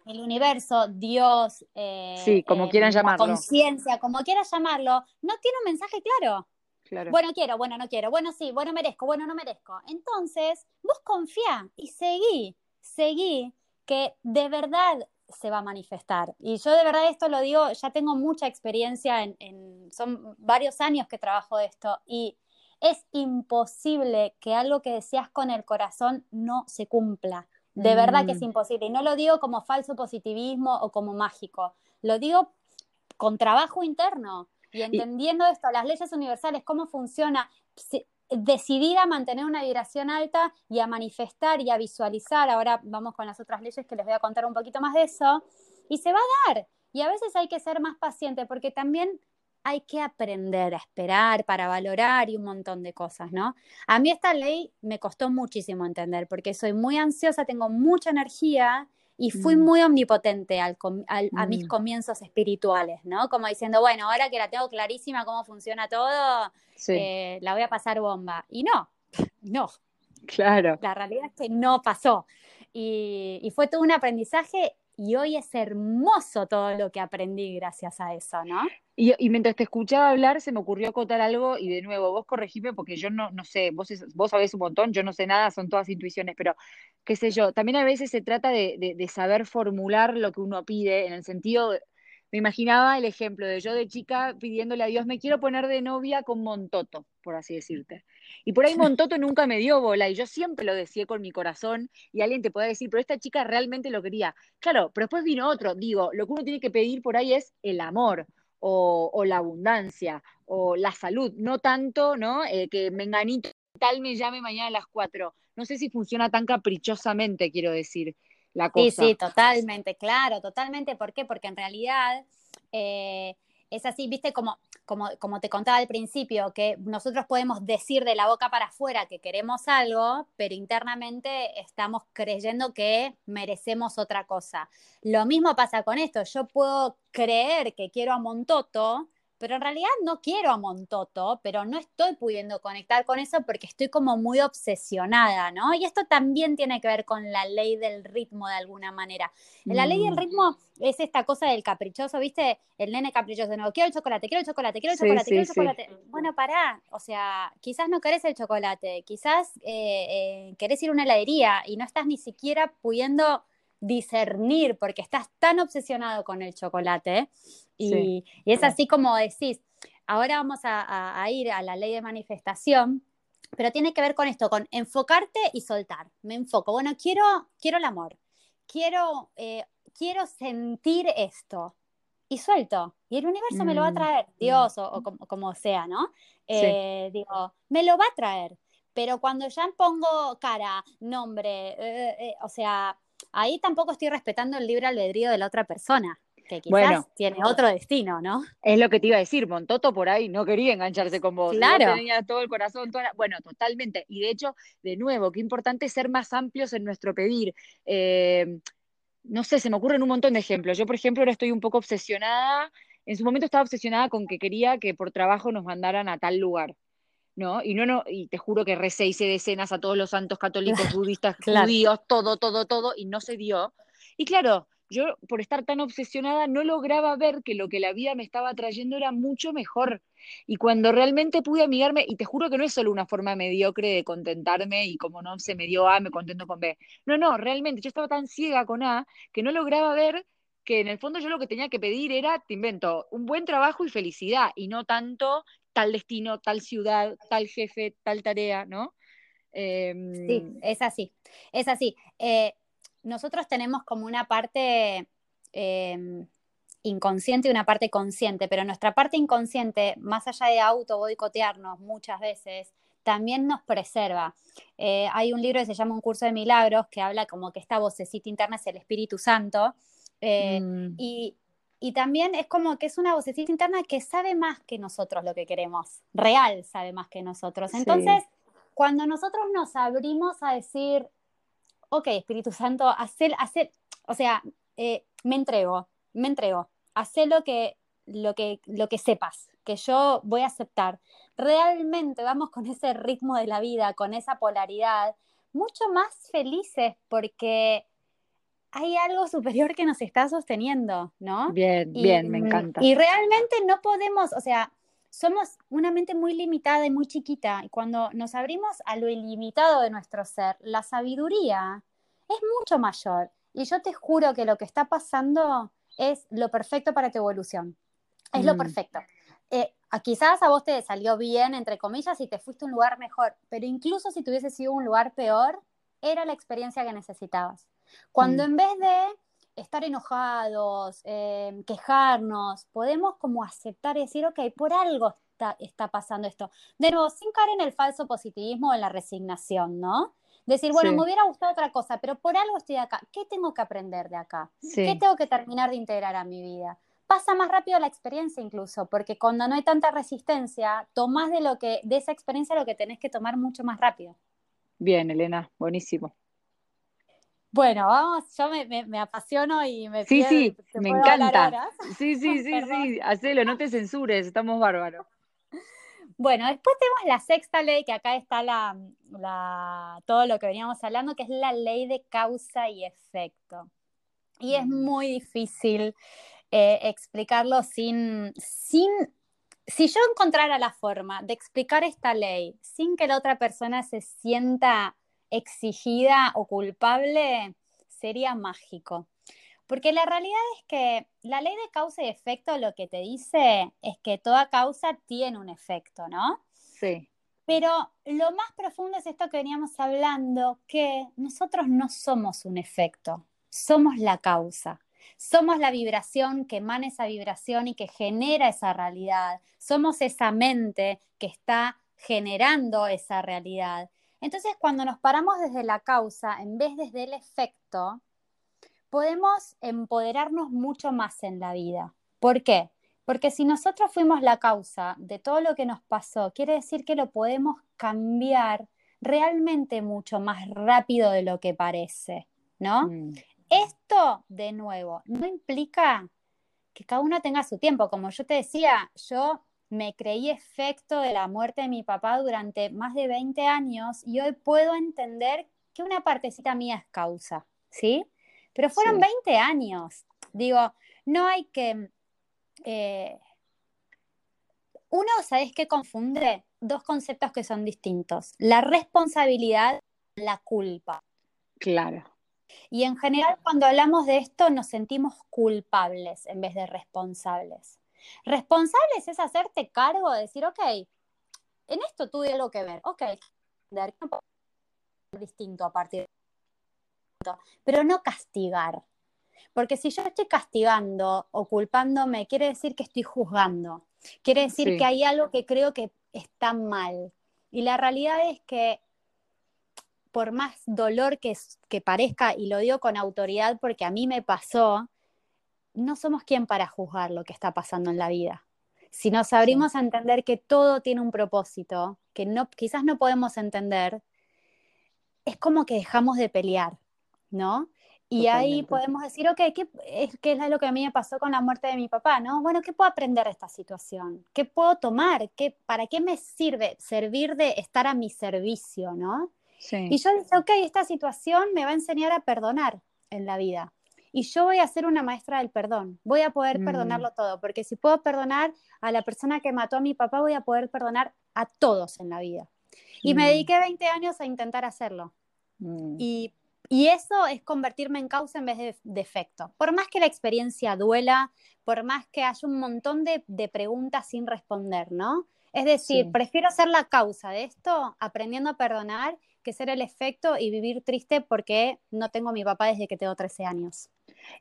[SPEAKER 2] El universo, Dios, eh,
[SPEAKER 1] Sí, como
[SPEAKER 2] eh,
[SPEAKER 1] quieran
[SPEAKER 2] la
[SPEAKER 1] llamarlo.
[SPEAKER 2] conciencia, como quieras llamarlo, no tiene un mensaje claro.
[SPEAKER 1] Claro.
[SPEAKER 2] Bueno, quiero, bueno, no quiero, bueno, sí, bueno, merezco, bueno, no merezco. Entonces, vos confía y seguí, seguí, que de verdad se va a manifestar. Y yo de verdad esto lo digo, ya tengo mucha experiencia en, en- son varios años que trabajo esto y es imposible que algo que deseas con el corazón no se cumpla. De verdad que es
[SPEAKER 1] Mm.
[SPEAKER 2] imposible. Y no lo digo como falso positivismo o como mágico. Lo digo con trabajo interno y entendiendo esto, las leyes universales, cómo funciona, si- decidir a mantener una vibración alta y a manifestar y a visualizar. Ahora vamos con las otras leyes que les voy a contar un poquito más de eso. Y se va a dar. Y a veces hay que ser más paciente porque también hay que aprender a esperar para valorar y un montón de cosas, ¿no? A mí esta ley me costó muchísimo entender porque soy muy ansiosa, tengo mucha energía y fui
[SPEAKER 1] Mm.
[SPEAKER 2] muy omnipotente al com- al- a mis
[SPEAKER 1] Mm.
[SPEAKER 2] comienzos espirituales, ¿no? Como diciendo, bueno, ahora que la tengo clarísima cómo funciona todo,
[SPEAKER 1] Sí,
[SPEAKER 2] eh, la voy a pasar bomba. Y no, <laughs> no,
[SPEAKER 1] claro.
[SPEAKER 2] la realidad es que no pasó. Y, y fue todo un aprendizaje y hoy es hermoso todo lo que aprendí gracias a eso, ¿no?
[SPEAKER 1] Y, mientras te escuchaba hablar, se me ocurrió acotar algo, y de nuevo, vos corregime porque yo no, no sé, vos, vos sabés un montón, yo no sé nada, son todas intuiciones, pero qué sé yo, también a veces se trata de, de, de saber formular lo que uno pide, en el sentido, me imaginaba el ejemplo de yo de chica pidiéndole a Dios, me quiero poner de novia con Montoto, por así decirte. Y por ahí Montoto nunca me dio bola, y yo siempre lo decía con mi corazón, y alguien te puede decir, pero esta chica realmente lo quería. Claro, pero después vino otro, digo, lo que uno tiene que pedir por ahí es el amor o, o la abundancia o la salud, no tanto, ¿no? Eh, que menganito tal me llame mañana a las 4. No sé si funciona tan caprichosamente, quiero decir, la
[SPEAKER 2] Sí,
[SPEAKER 1] cosa.
[SPEAKER 2] sí, totalmente, claro, totalmente. ¿Por qué? Porque en realidad eh, es así, viste, como, como, como te contaba al principio, que nosotros podemos decir de la boca para afuera que queremos algo, pero internamente estamos creyendo que merecemos otra cosa. Lo mismo pasa con esto, yo puedo creer que quiero a Montoto, pero en realidad no quiero a Montoto, pero no estoy pudiendo conectar con eso porque estoy como muy obsesionada, ¿no? Y esto también tiene que ver con la ley del ritmo de alguna manera. La ley del
[SPEAKER 1] Mm,
[SPEAKER 2] ritmo es esta cosa del caprichoso, ¿viste? El nene caprichoso nuevo, quiero el chocolate, quiero el chocolate, quiero el
[SPEAKER 1] Sí,
[SPEAKER 2] chocolate, quiero el
[SPEAKER 1] sí.
[SPEAKER 2] chocolate. Bueno, pará, o sea, quizás no querés el chocolate, quizás eh, eh, querés ir a una heladería y no estás ni siquiera pudiendo discernir porque estás tan obsesionado con el chocolate y,
[SPEAKER 1] Sí,
[SPEAKER 2] y es así como decís, ahora vamos a, a- a ir a la ley de manifestación, pero tiene que ver con esto, con enfocarte y soltar. Me enfoco, bueno, quiero, quiero el amor, quiero, eh, quiero sentir esto y suelto. Y el universo me lo va a
[SPEAKER 1] Mm,
[SPEAKER 2] traer, Dios o, o como, como sea, ¿no?
[SPEAKER 1] sí,
[SPEAKER 2] Eh, digo, me lo va a traer. Pero cuando ya pongo cara, nombre, eh, o sea, ahí tampoco estoy respetando el libre albedrío de la otra persona, que quizás
[SPEAKER 1] Bueno,
[SPEAKER 2] tiene otro destino, ¿no?
[SPEAKER 1] es lo que te iba a decir, Montoto por ahí no quería engancharse con vos,
[SPEAKER 2] Claro,
[SPEAKER 1] tenías todo el corazón, toda la- bueno, totalmente. Y de hecho, de nuevo, qué importante ser más amplios en nuestro pedir. Eh, no sé, se me ocurren un montón de ejemplos. Yo, por ejemplo, ahora estoy un poco obsesionada, en su momento estaba obsesionada con que quería que por trabajo nos mandaran a tal lugar. ¿No? Y no, no, y te juro que recé, hice decenas a todos los santos católicos, <laughs> budistas,
[SPEAKER 2] claro.
[SPEAKER 1] judíos, todo, todo, todo, y no se dio. Y claro, yo por estar tan obsesionada no lograba ver que lo que la vida me estaba trayendo era mucho mejor. Y cuando realmente pude amigarme, y te juro que no es solo una forma mediocre de contentarme y como no se me dio A, me contento con B. No, no, realmente yo estaba tan ciega con A que no lograba ver que en el fondo yo lo que tenía que pedir era, te invento, un buen trabajo y felicidad, y no tanto tal destino, tal ciudad, tal jefe, tal tarea, ¿no?
[SPEAKER 2] Sí,
[SPEAKER 1] Eh,
[SPEAKER 2] es así, es así. Eh, nosotros tenemos como una parte eh, inconsciente y una parte consciente, pero nuestra parte inconsciente, más allá de auto boicotearnos muchas veces, también nos preserva. Eh, hay un libro que se llama Un curso de milagros que habla como que esta vocecita interna es el Espíritu Santo. eh,
[SPEAKER 1] mm,
[SPEAKER 2] y, y también es como que es una vocecita interna que sabe más que nosotros lo que queremos, real sabe más que nosotros.
[SPEAKER 1] sí,
[SPEAKER 2] Entonces, cuando nosotros nos abrimos a decir, ok, Espíritu Santo, hacer, hacer, o sea, eh, me entrego, me entrego, haz lo que, lo, que, lo que sepas, que yo voy a aceptar. Realmente vamos con ese ritmo de la vida, con esa polaridad, mucho más felices porque hay algo superior que nos está sosteniendo, ¿no?
[SPEAKER 1] bien,
[SPEAKER 2] Y,
[SPEAKER 1] bien, me encanta.
[SPEAKER 2] y realmente no podemos, o sea, somos una mente muy limitada y muy chiquita, y cuando nos abrimos a lo ilimitado de nuestro ser, la sabiduría es mucho mayor. Y yo te juro que lo que está pasando es lo perfecto para tu evolución. Es lo
[SPEAKER 1] Mm,
[SPEAKER 2] perfecto. Eh, quizás a vos te salió bien, entre comillas, y te fuiste a un lugar mejor, pero incluso si te hubiese sido un lugar peor, era la experiencia que necesitabas. Cuando
[SPEAKER 1] mm,
[SPEAKER 2] en vez de estar enojados, eh, quejarnos, podemos como aceptar y decir, ok, por algo está, está pasando esto. De nuevo, sin caer en el falso positivismo o en la resignación, ¿no? Decir, bueno, me hubiera gustado otra cosa, pero por algo estoy acá. ¿Qué tengo que aprender de acá? ¿Qué tengo que terminar de integrar a mi vida? Pasa más rápido la experiencia incluso, porque cuando no hay tanta resistencia, tomás de lo que, de esa experiencia lo que tenés que tomar mucho más rápido.
[SPEAKER 1] bien, Elena, buenísimo.
[SPEAKER 2] Bueno, vamos, yo me, apasiono y me
[SPEAKER 1] Sí, sí, me encanta. Sí, sí, <laughs> sí, sí, hacelo, no te censures, estamos bárbaros.
[SPEAKER 2] Bueno, después tenemos la sexta ley, que acá está la, todo lo que veníamos hablando, que es la ley de causa y efecto. Y es mm. muy difícil eh, explicarlo sin, sin, si yo encontrara la forma de explicar esta ley sin que la otra persona se sienta exigida o culpable, sería mágico. Porque la realidad es que la ley de causa y efecto lo que te dice es que toda causa tiene un efecto, ¿no?
[SPEAKER 1] Sí.
[SPEAKER 2] Pero lo más profundo es esto que veníamos hablando, que nosotros no somos un efecto, somos la causa. Somos la vibración que emana esa vibración y que genera esa realidad. Somos esa mente que está generando esa realidad. Entonces, cuando nos paramos desde la causa en vez desde el efecto, podemos empoderarnos mucho más en la vida. ¿Por qué? Porque si nosotros fuimos la causa de todo lo que nos pasó, quiere decir que lo podemos cambiar realmente mucho más rápido de lo que parece, ¿no? Mm. Esto, de nuevo, no implica que cada uno tenga su tiempo. Como yo te decía, yo me creí efecto de la muerte de mi papá durante más de 20 años y hoy puedo entender que una partecita mía es causa, ¿sí? Pero fueron 20 años. Digo, no hay que... Eh, uno, ¿sabes qué confunde? Dos conceptos que son distintos. La responsabilidad, la culpa.
[SPEAKER 1] Claro.
[SPEAKER 2] Y en general, cuando hablamos de esto, nos sentimos culpables en vez de responsables. Responsables es hacerte cargo de decir, ok, en esto tuve algo que ver, ok, distinto a partir de pero no castigar. Porque si yo estoy castigando o culpándome, quiere decir que estoy juzgando. Quiere decir que hay algo que creo que está mal. Y la realidad es que por más dolor que, que parezca, y lo digo con autoridad porque a mí me pasó, no somos quien para juzgar lo que está pasando en la vida. Si nos abrimos a entender que todo tiene un propósito, que no, quizás no podemos entender, es como que dejamos de pelear. ¿no? Y ahí podemos decir, ok, ¿qué es, ¿qué es lo que a mí me pasó con la muerte de mi papá? ¿no? Bueno, ¿qué puedo aprender de esta situación? ¿Qué puedo tomar? ¿Qué, ¿Para qué me sirve servir de estar a mi servicio? ¿no? Y yo dije, ok, esta situación me va a enseñar a perdonar en la vida. Y yo voy a ser una maestra del perdón. Voy a poder mm. perdonarlo todo, porque si puedo perdonar a la persona que mató a mi papá, voy a poder perdonar a todos en la vida. Y me mm. dediqué 20 años a intentar hacerlo. Mm. Y y eso es convertirme en causa en vez de defecto. Por más que la experiencia duela, por más que haya un montón de, preguntas sin responder, ¿no? Es decir, prefiero ser la causa de esto, aprendiendo a perdonar, que ser el efecto y vivir triste porque no tengo a mi papá desde que tengo 13 años.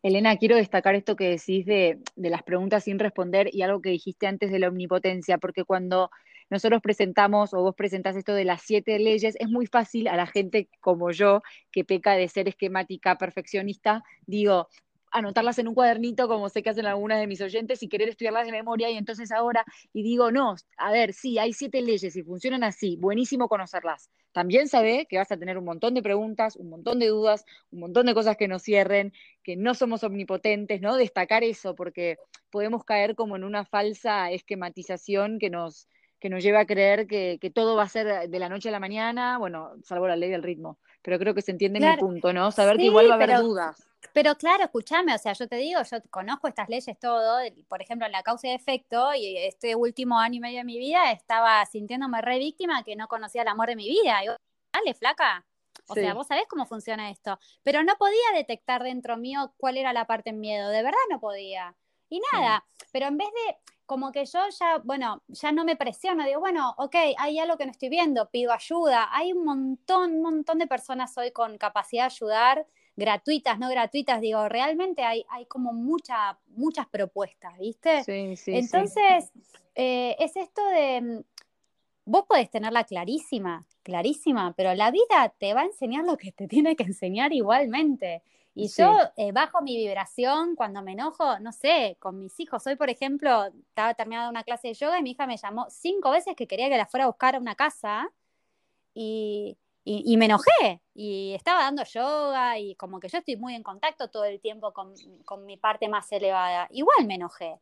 [SPEAKER 1] Elena, quiero destacar esto que decís de, de las preguntas sin responder y algo que dijiste antes de la omnipotencia, porque cuando nosotros presentamos o vos presentás esto de las siete leyes, es muy fácil a la gente como yo, que peca de ser esquemática, perfeccionista, digo, anotarlas en un cuadernito, como sé que hacen algunas de mis oyentes, y querer estudiarlas de memoria, y entonces ahora, y digo, no, a ver, sí, hay siete leyes y funcionan así, buenísimo conocerlas. También sabe que vas a tener un montón de preguntas, un montón de dudas, un montón de cosas que nos cierren, que no somos omnipotentes, ¿no? Destacar eso, porque podemos caer como en una falsa esquematización que nos, que nos lleva a creer que, todo va a ser de la noche a la mañana, bueno, salvo la ley del ritmo, pero creo que se entiende mi punto, ¿no? Saber que igual va a haber dudas.
[SPEAKER 2] Pero claro, escúchame, o sea, yo te digo, yo conozco estas leyes todo, por ejemplo, en la causa y efecto, y este último año y medio de mi vida estaba sintiéndome re víctima que no conocía el amor de mi vida. Y dale, flaca. O sea, vos sabés cómo funciona esto. Pero no podía detectar dentro mío cuál era la parte en miedo, de verdad no podía. Y nada, pero en vez de, como que yo ya, bueno, ya no me presiono, digo, bueno, ok, hay algo que no estoy viendo, pido ayuda. Hay un montón, un montón de personas hoy con capacidad de ayudar, gratuitas, no gratuitas, digo, realmente hay, hay como mucha, muchas propuestas, ¿viste?
[SPEAKER 1] Sí, sí.
[SPEAKER 2] Entonces, eh, es esto de, mm, vos podés tenerla clarísima, clarísima, pero la vida te va a enseñar lo que te tiene que enseñar igualmente. Y yo eh, bajo mi vibración cuando me enojo, no sé, con mis hijos. Hoy, por ejemplo, estaba terminando una clase de yoga y mi hija me llamó cinco veces que quería que la fuera a buscar a una casa. Y, y, me enojé y estaba dando yoga y como que yo estoy muy en contacto todo el tiempo con, con mi parte más elevada. Igual me enojé.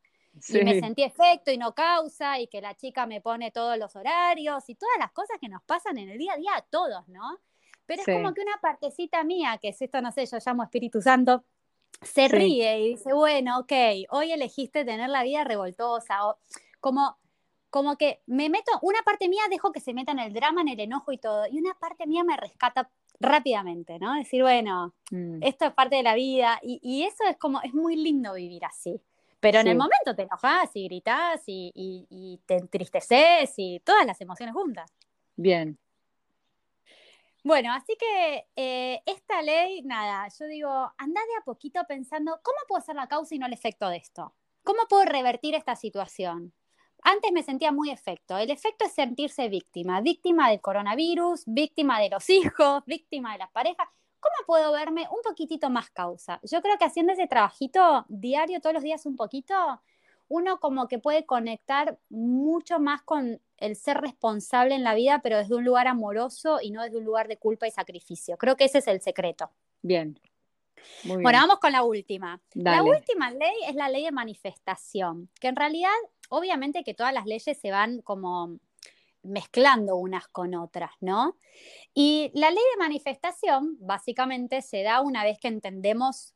[SPEAKER 2] Y me sentí efecto y no causa y que la chica me pone todos los horarios y todas las cosas que nos pasan en el día a día a todos, ¿no? Pero es como que una partecita mía, que es esto, no sé, yo llamo Espíritu Santo, se ríe y dice, bueno, ok, hoy elegiste tener la vida revoltosa, o como como que me meto, una parte mía dejo que se meta en el drama, en el enojo y todo, y una parte mía me rescata rápidamente, ¿no? Decir, bueno, mm. esto es parte de la vida, y, eso es como, es muy lindo vivir así. Pero en el momento te enojas y gritas y, te entristeces y todas las emociones juntas.
[SPEAKER 1] Bien.
[SPEAKER 2] Bueno, así que eh, esta ley, nada, yo digo, anda de a poquito pensando, ¿cómo puedo ser la causa y no el efecto de esto? ¿Cómo puedo revertir esta situación? Antes me sentía muy efecto. El efecto es sentirse víctima, víctima del coronavirus, víctima de los <laughs> hijos, víctima de las parejas. ¿Cómo puedo verme un poquitito más causa? Yo creo que haciendo ese trabajito diario, todos los días un poquito, uno como que puede conectar mucho más con el ser responsable en la vida, pero desde un lugar amoroso y no desde un lugar de culpa y sacrificio. Creo que ese es el secreto.
[SPEAKER 1] Bien.
[SPEAKER 2] Bueno, vamos con la última. La última ley es la ley de manifestación, que en realidad, obviamente que todas las leyes se van como mezclando unas con otras, ¿no? Y la ley de manifestación básicamente se da una vez que entendemos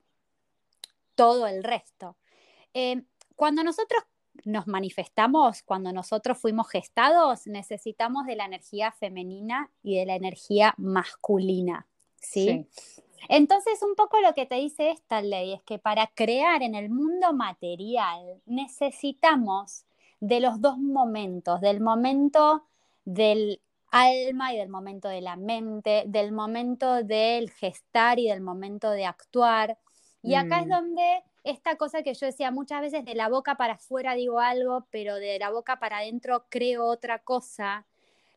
[SPEAKER 2] todo el resto. Eh, cuando nosotros nos manifestamos, cuando nosotros fuimos gestados, necesitamos de la energía femenina y de la energía masculina, ¿sí? sí entonces, un poco lo que te dice esta ley es que para crear en el mundo material necesitamos de los dos momentos, del momento del alma y del momento de la mente, del momento del gestar y del momento de actuar. Y acá es mm. donde esta cosa que yo decía muchas veces, de la boca para afuera digo algo, pero de la boca para adentro creo otra cosa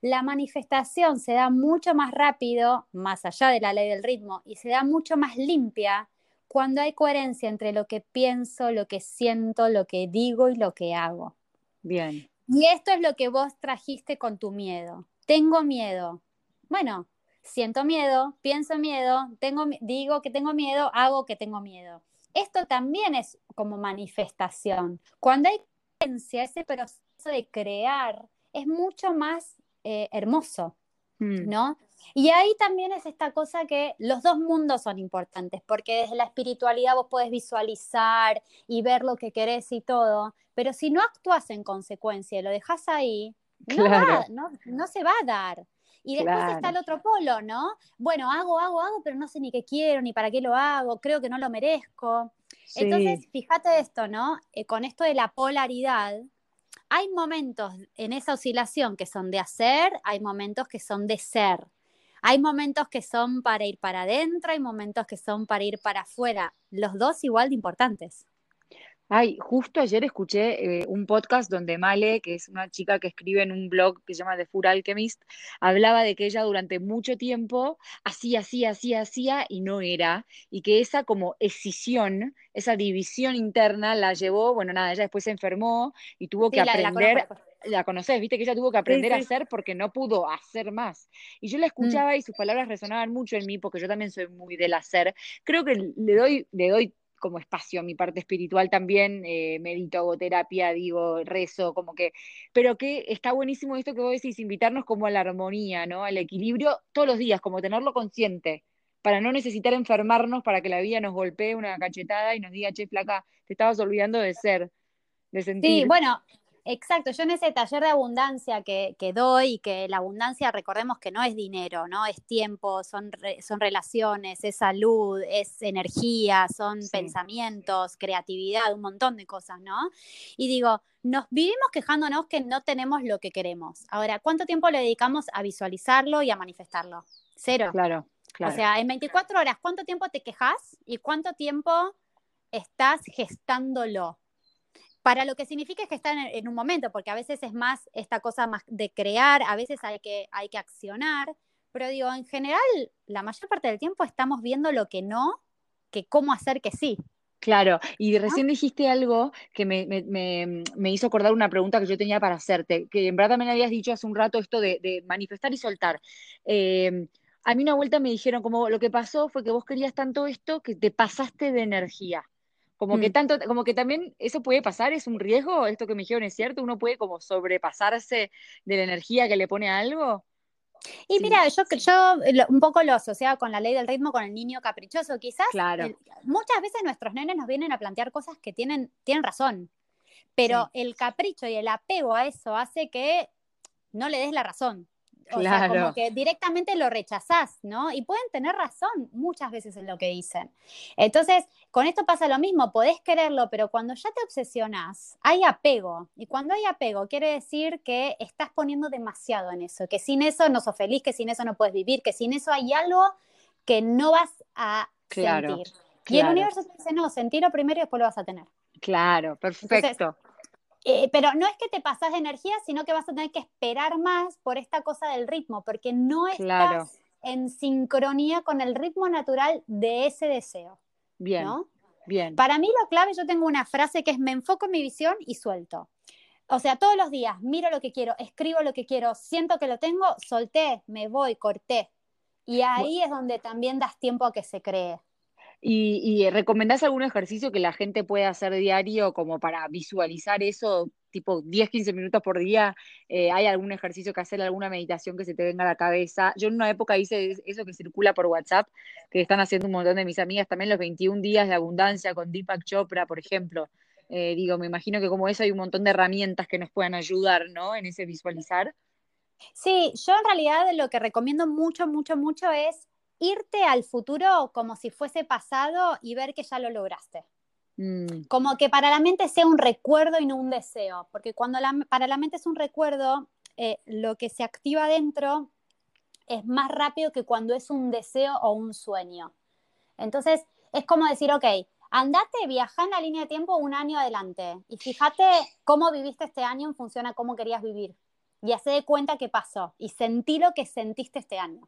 [SPEAKER 2] la manifestación se da mucho más rápido, más allá de la ley del ritmo, y se da mucho más limpia cuando hay coherencia entre lo que pienso, lo que siento, lo que digo y lo que hago.
[SPEAKER 1] Bien.
[SPEAKER 2] Y esto es lo que vos trajiste con tu miedo. Tengo miedo. Bueno, siento miedo, pienso miedo, tengo, digo que tengo miedo, hago que tengo miedo. Esto también es como manifestación. Cuando hay coherencia, ese proceso de crear es mucho más eh, hermoso, mm. ¿no? Y ahí también es esta cosa que los dos mundos son importantes, porque desde la espiritualidad vos podés visualizar y ver lo que querés y todo, pero si no actúas en consecuencia y lo dejas ahí, no, se va a dar. Y después está el otro polo, ¿no? Bueno, hago, hago, hago, pero no sé ni qué quiero, ni para qué lo hago, creo que no lo merezco. Entonces, fíjate esto, ¿no? Eh, con esto de la polaridad, hay momentos en esa oscilación que son de hacer, hay momentos que son de ser. Hay momentos que son para ir para adentro, hay momentos que son para ir para afuera. Los dos igual de importantes.
[SPEAKER 1] Ay, justo ayer escuché eh, un podcast donde Male, que es una chica que escribe en un blog que se llama The Food Alchemist, hablaba de que ella durante mucho tiempo hacía, hacía, hacía, hacía y no era, y que esa como escisión, esa división interna la llevó, bueno, nada, ella después se enfermó y tuvo que aprender. La, conoces, viste que ella tuvo que aprender a hacer porque no pudo hacer más. Y yo la mm. escuchaba y sus palabras resonaban mucho en mí porque yo también soy muy del hacer. Creo que le doy, le doy como espacio a mi parte espiritual también, eh, medito, hago terapia, digo, rezo, como que, pero que está buenísimo esto que vos decís, invitarnos como a la armonía, ¿no? Al equilibrio todos los días, como tenerlo consciente, para no necesitar enfermarnos, para que la vida nos golpee una cachetada y nos diga, che, flaca, te estabas olvidando de ser, de sentir.
[SPEAKER 2] Sí, bueno, Exacto, yo en ese taller de abundancia que, que, doy, que la abundancia recordemos que no es dinero, ¿no? Es tiempo, son, son relaciones, es salud, es energía, son pensamientos, creatividad, un montón de cosas, ¿no? Y digo, nos vivimos quejándonos que no tenemos lo que queremos. Ahora, ¿cuánto tiempo le dedicamos a visualizarlo y a manifestarlo? Cero.
[SPEAKER 1] Claro, claro.
[SPEAKER 2] O sea, en 24 horas, ¿cuánto tiempo te quejas y cuánto tiempo estás gestándolo? Para lo que significa es que están en, un momento, porque a veces es más esta cosa más de crear, a veces hay que, hay que accionar, pero digo, en general, la mayor parte del tiempo estamos viendo lo que no, que cómo hacer que sí.
[SPEAKER 1] Claro, y recién dijiste algo que me, me, hizo acordar una pregunta que yo tenía para hacerte, que en verdad también habías dicho hace un rato esto de, manifestar y soltar. Eh, a mí una vuelta me dijeron como lo que pasó fue que vos querías tanto esto que te pasaste de energía. Como que
[SPEAKER 2] Mm.
[SPEAKER 1] tanto, como que también eso puede pasar, es un riesgo, esto que me dijeron es cierto, uno puede como sobrepasarse de la energía que le pone a algo.
[SPEAKER 2] Y
[SPEAKER 1] Sí.
[SPEAKER 2] mira, yo, yo lo- un poco lo asociaba con la ley del ritmo, con el niño caprichoso. Quizás
[SPEAKER 1] Claro.
[SPEAKER 2] el- muchas veces nuestros nenes nos vienen a plantear cosas que tienen, tienen razón, pero el capricho y el apego a eso hace que no le des la razón. O sea,
[SPEAKER 1] Claro.
[SPEAKER 2] como que directamente lo rechazás, ¿no? Y pueden tener razón muchas veces en lo que dicen. Entonces, con esto pasa lo mismo, podés quererlo, pero cuando ya te obsesionás, hay apego. Y cuando hay apego, quiere decir que estás poniendo demasiado en eso, que sin eso no sos feliz, que sin eso no puedes vivir, que sin eso hay algo que no vas a
[SPEAKER 1] Claro,
[SPEAKER 2] sentir. Y el
[SPEAKER 1] claro.
[SPEAKER 2] universo te dice, no, sentirlo primero y después lo vas a tener.
[SPEAKER 1] Claro, perfecto.
[SPEAKER 2] Eh, pero no es que te pasas de energía, sino que vas a tener que esperar más por esta cosa del ritmo, porque no estás
[SPEAKER 1] Claro.
[SPEAKER 2] en sincronía con el ritmo natural de ese deseo,
[SPEAKER 1] Bien,
[SPEAKER 2] ¿no?
[SPEAKER 1] bien.
[SPEAKER 2] Para mí lo clave, yo tengo una frase que es me enfoco en mi visión y suelto. O sea, todos los días miro lo que quiero, escribo lo que quiero, siento que lo tengo, solté, me voy, corté. Y ahí es donde también das tiempo a que se cree.
[SPEAKER 1] ¿Y, y recomendás algún ejercicio que la gente pueda hacer diario como para visualizar eso, tipo 10, 15 minutos por día? Eh, ¿hay algún ejercicio que hacer, alguna meditación que se te venga a la cabeza? Yo en una época hice eso que circula por WhatsApp, que están haciendo un montón de mis amigas también, los 21 días de abundancia con Deepak Chopra, por ejemplo. Eh, digo, me imagino que como eso hay un montón de herramientas que nos puedan ayudar, ¿no? En ese visualizar.
[SPEAKER 2] Sí, yo en realidad lo que recomiendo mucho, mucho, mucho es irte al futuro como si fuese pasado y ver que ya lo lograste.
[SPEAKER 1] Mm,
[SPEAKER 2] Como que para la mente sea un recuerdo y no un deseo, porque cuando la- para la mente es un recuerdo, eh, lo que se activa dentro es más rápido que cuando es un deseo o un sueño. Entonces, es como decir, ok, andate, viaja en la línea de tiempo un año adelante y fíjate cómo viviste este año en función a cómo querías vivir. Y hace de cuenta qué pasó y sentí lo que sentiste este año.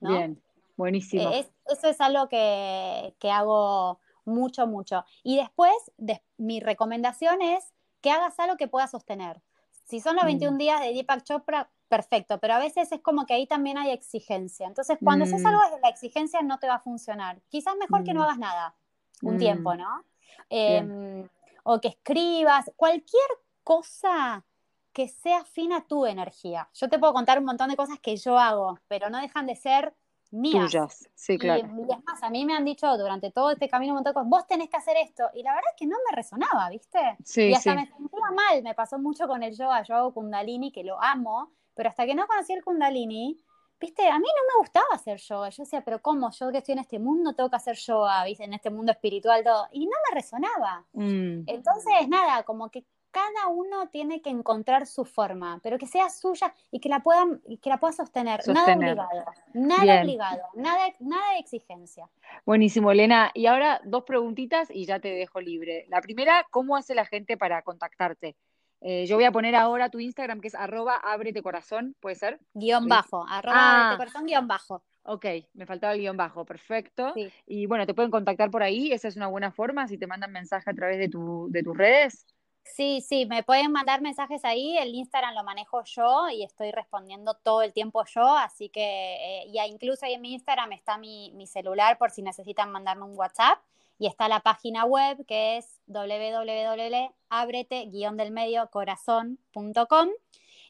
[SPEAKER 2] ¿no?
[SPEAKER 1] Bien, buenísimo.
[SPEAKER 2] Eh, es- eso es algo que, que hago mucho, mucho. Y después, de- mi recomendación es que hagas algo que puedas sostener. Si son los
[SPEAKER 1] Mm.
[SPEAKER 2] 21 días de Deepak Chopra, perfecto, pero a veces es como que ahí también hay exigencia. Entonces, cuando haces
[SPEAKER 1] Mm.
[SPEAKER 2] algo desde la exigencia no te va a funcionar. Quizás mejor que no
[SPEAKER 1] Mm.
[SPEAKER 2] hagas nada un
[SPEAKER 1] Mm.
[SPEAKER 2] tiempo, ¿no? Em, o que escribas, cualquier cosa que sea afín a tu energía. Yo te puedo contar un montón de cosas que yo hago, pero no dejan de ser mías.
[SPEAKER 1] Tuyas, sí,
[SPEAKER 2] Y-
[SPEAKER 1] claro.
[SPEAKER 2] Y, es más, a mí me han dicho durante todo este camino un montón de cosas, vos tenés que hacer esto. Y la verdad es que no me resonaba, ¿viste?
[SPEAKER 1] Sí,
[SPEAKER 2] y hasta
[SPEAKER 1] sí.
[SPEAKER 2] me sentía mal, me pasó mucho con el yoga, yo hago kundalini, que lo amo, pero hasta que no conocí el kundalini, ¿viste? A mí no me gustaba hacer yoga. Yo decía, pero ¿cómo? Yo que estoy en este mundo tengo que hacer yoga, ¿viste? En este mundo espiritual, todo. Y no me resonaba.
[SPEAKER 1] Mm,
[SPEAKER 2] Entonces, nada, como que cada uno tiene que encontrar su forma, pero que sea suya y que la puedan, que la pueda sostener. Nada obligado, nada
[SPEAKER 1] Bien.
[SPEAKER 2] obligado, nada, nada de exigencia.
[SPEAKER 1] Buenísimo, Elena. Y ahora dos preguntitas y ya te dejo libre. La primera, ¿cómo hace la gente para contactarte? Eh, yo voy a poner ahora tu Instagram, que es arroba ábrete corazón, ¿puede ser?
[SPEAKER 2] Guión bajo, arroba
[SPEAKER 1] Ah.
[SPEAKER 2] corazón guion bajo.
[SPEAKER 1] Ok, me faltaba el guion bajo, perfecto.
[SPEAKER 2] Sí.
[SPEAKER 1] Y bueno, te pueden contactar por ahí, esa es una buena forma, si te mandan mensaje a través de, tu, de tus redes.
[SPEAKER 2] Sí, sí, me pueden mandar mensajes ahí, el Instagram lo manejo yo y estoy respondiendo todo el tiempo yo, así que, eh, y incluso ahí en mi Instagram está mi, mi celular por si necesitan mandarme un WhatsApp y está la página web que es www.abrete-corazón.com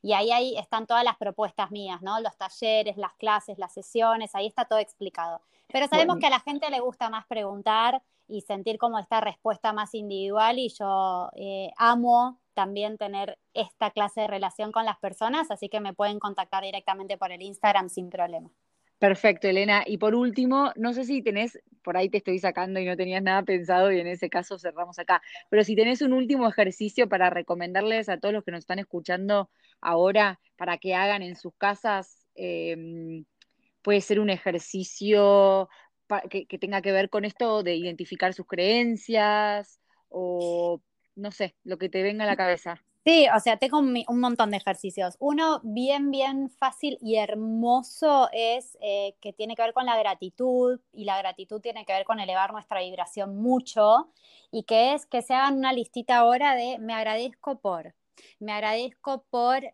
[SPEAKER 2] y ahí, ahí están todas las propuestas mías, ¿no? Los talleres, las clases, las sesiones, ahí está todo explicado. Pero sabemos
[SPEAKER 1] Bueno.
[SPEAKER 2] que a la gente le gusta más preguntar y sentir como esta respuesta más individual y yo eh, amo también tener esta clase de relación con las personas, así que me pueden contactar directamente por el Instagram sin problema.
[SPEAKER 1] Perfecto, Elena. Y por último, no sé si tenés, por ahí te estoy sacando y no tenías nada pensado y en ese caso cerramos acá, pero si tenés un último ejercicio para recomendarles a todos los que nos están escuchando ahora para que hagan en sus casas, eh, puede ser un ejercicio que, que tenga que ver con esto de identificar sus creencias o no sé, lo que te venga a la cabeza.
[SPEAKER 2] Sí, o sea, tengo un, un montón de ejercicios. Uno bien, bien fácil y hermoso es eh, que tiene que ver con la gratitud y la gratitud tiene que ver con elevar nuestra vibración mucho y que es que se hagan una listita ahora de me agradezco por, me agradezco por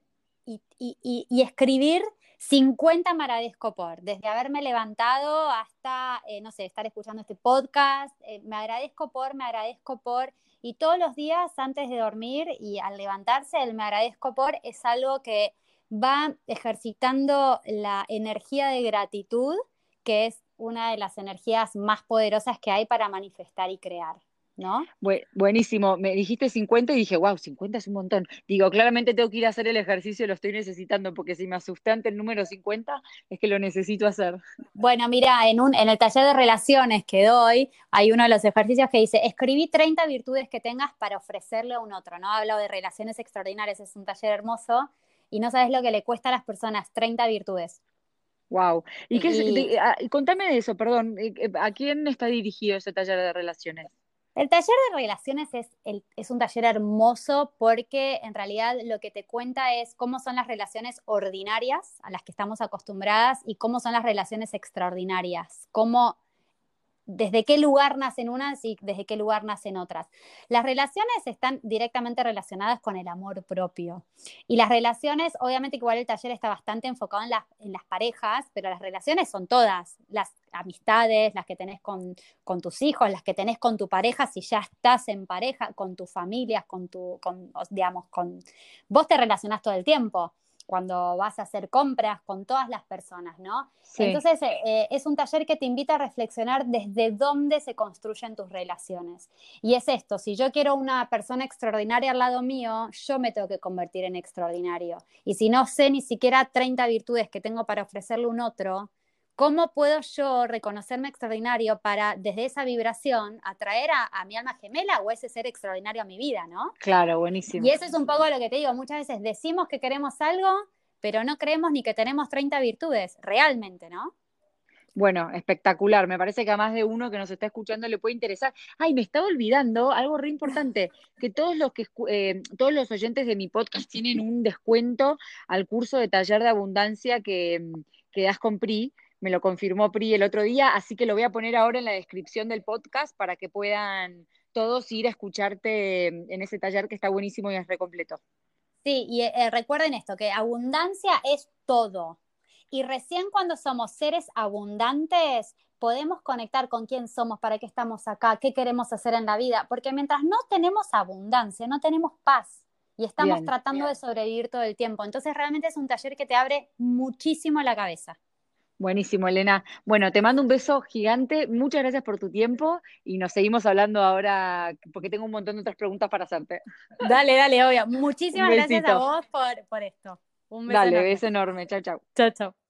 [SPEAKER 2] y, y- y- y escribir 50 me agradezco por, desde haberme levantado hasta, eh, no sé, estar escuchando este podcast, eh, me agradezco por, me agradezco por, y todos los días antes de dormir y al levantarse, el me agradezco por es algo que va ejercitando la energía de gratitud, que es una de las energías más poderosas que hay para manifestar y crear. ¿No?
[SPEAKER 1] buenísimo, me dijiste 50 y dije, wow, 50 es un montón. Digo, claramente tengo que ir a hacer el ejercicio, lo estoy necesitando, porque si me asusté ante el número 50, es que lo necesito hacer.
[SPEAKER 2] Bueno, mira, en, un, en el taller de relaciones que doy, hay uno de los ejercicios que dice, escribí 30 virtudes que tengas para ofrecerle a un otro, ¿no? Hablo de relaciones extraordinarias, es un taller hermoso, y no sabes lo que le cuesta a las personas, 30 virtudes.
[SPEAKER 1] Wow. ¿Y, qué ah, contame de eso, perdón, eh, eh, ¿a quién está dirigido ese taller de relaciones?
[SPEAKER 2] El taller de relaciones es, es, un taller hermoso porque en realidad lo que te cuenta es cómo son las relaciones ordinarias a las que estamos acostumbradas y cómo son las relaciones extraordinarias, cómo desde qué lugar nacen unas y desde qué lugar nacen otras. Las relaciones están directamente relacionadas con el amor propio. Y las relaciones, obviamente igual el taller está bastante enfocado en, en las parejas, pero las relaciones son todas, las amistades, las que tenés con, con, tus hijos, las que tenés con tu pareja, si ya estás en pareja, con tus familias, con tu, con, digamos, con... Vos te relacionás todo el tiempo cuando vas a hacer compras con todas las personas, ¿no? Entonces, eh, eh, es un taller que te invita a reflexionar desde dónde se construyen tus relaciones. Y es esto, si yo quiero una persona extraordinaria al lado mío, yo me tengo que convertir en extraordinario. Y si no sé ni siquiera 30 virtudes que tengo para ofrecerle un otro, ¿Cómo puedo yo reconocerme extraordinario para, desde esa vibración, atraer a, mi alma gemela o ese ser extraordinario a mi vida, ¿no?
[SPEAKER 1] Claro, buenísimo.
[SPEAKER 2] Y eso es un poco lo que te digo. Muchas veces decimos que queremos algo, pero no creemos ni que tenemos 30 virtudes, realmente, ¿no?
[SPEAKER 1] Bueno, espectacular. Me parece que a más de uno que nos está escuchando le puede interesar. Ay, me estaba olvidando algo re importante, que todos los que eh, todos los oyentes de mi podcast tienen un descuento al curso de taller de abundancia que, que das con PRI me lo confirmó Pri el otro día, así que lo voy a poner ahora en la descripción del podcast para que puedan todos ir a escucharte en ese taller que está buenísimo y es recompleto.
[SPEAKER 2] Sí, y eh, recuerden esto, que abundancia es todo. Y recién cuando somos seres abundantes, podemos conectar con quién somos, para qué estamos acá, qué queremos hacer en la vida, porque mientras no tenemos abundancia, no tenemos paz y estamos tratando de sobrevivir todo el tiempo. Entonces realmente es un taller que te abre muchísimo la cabeza.
[SPEAKER 1] Buenísimo, Elena. Bueno, te mando un beso gigante. Muchas gracias por tu tiempo y nos seguimos hablando ahora porque tengo un montón de otras preguntas para hacerte.
[SPEAKER 2] Dale, dale, obvio. Muchísimas gracias a vos por, por esto.
[SPEAKER 1] Un beso. Dale, beso enorme. Chao, chao.
[SPEAKER 2] Chao, chao.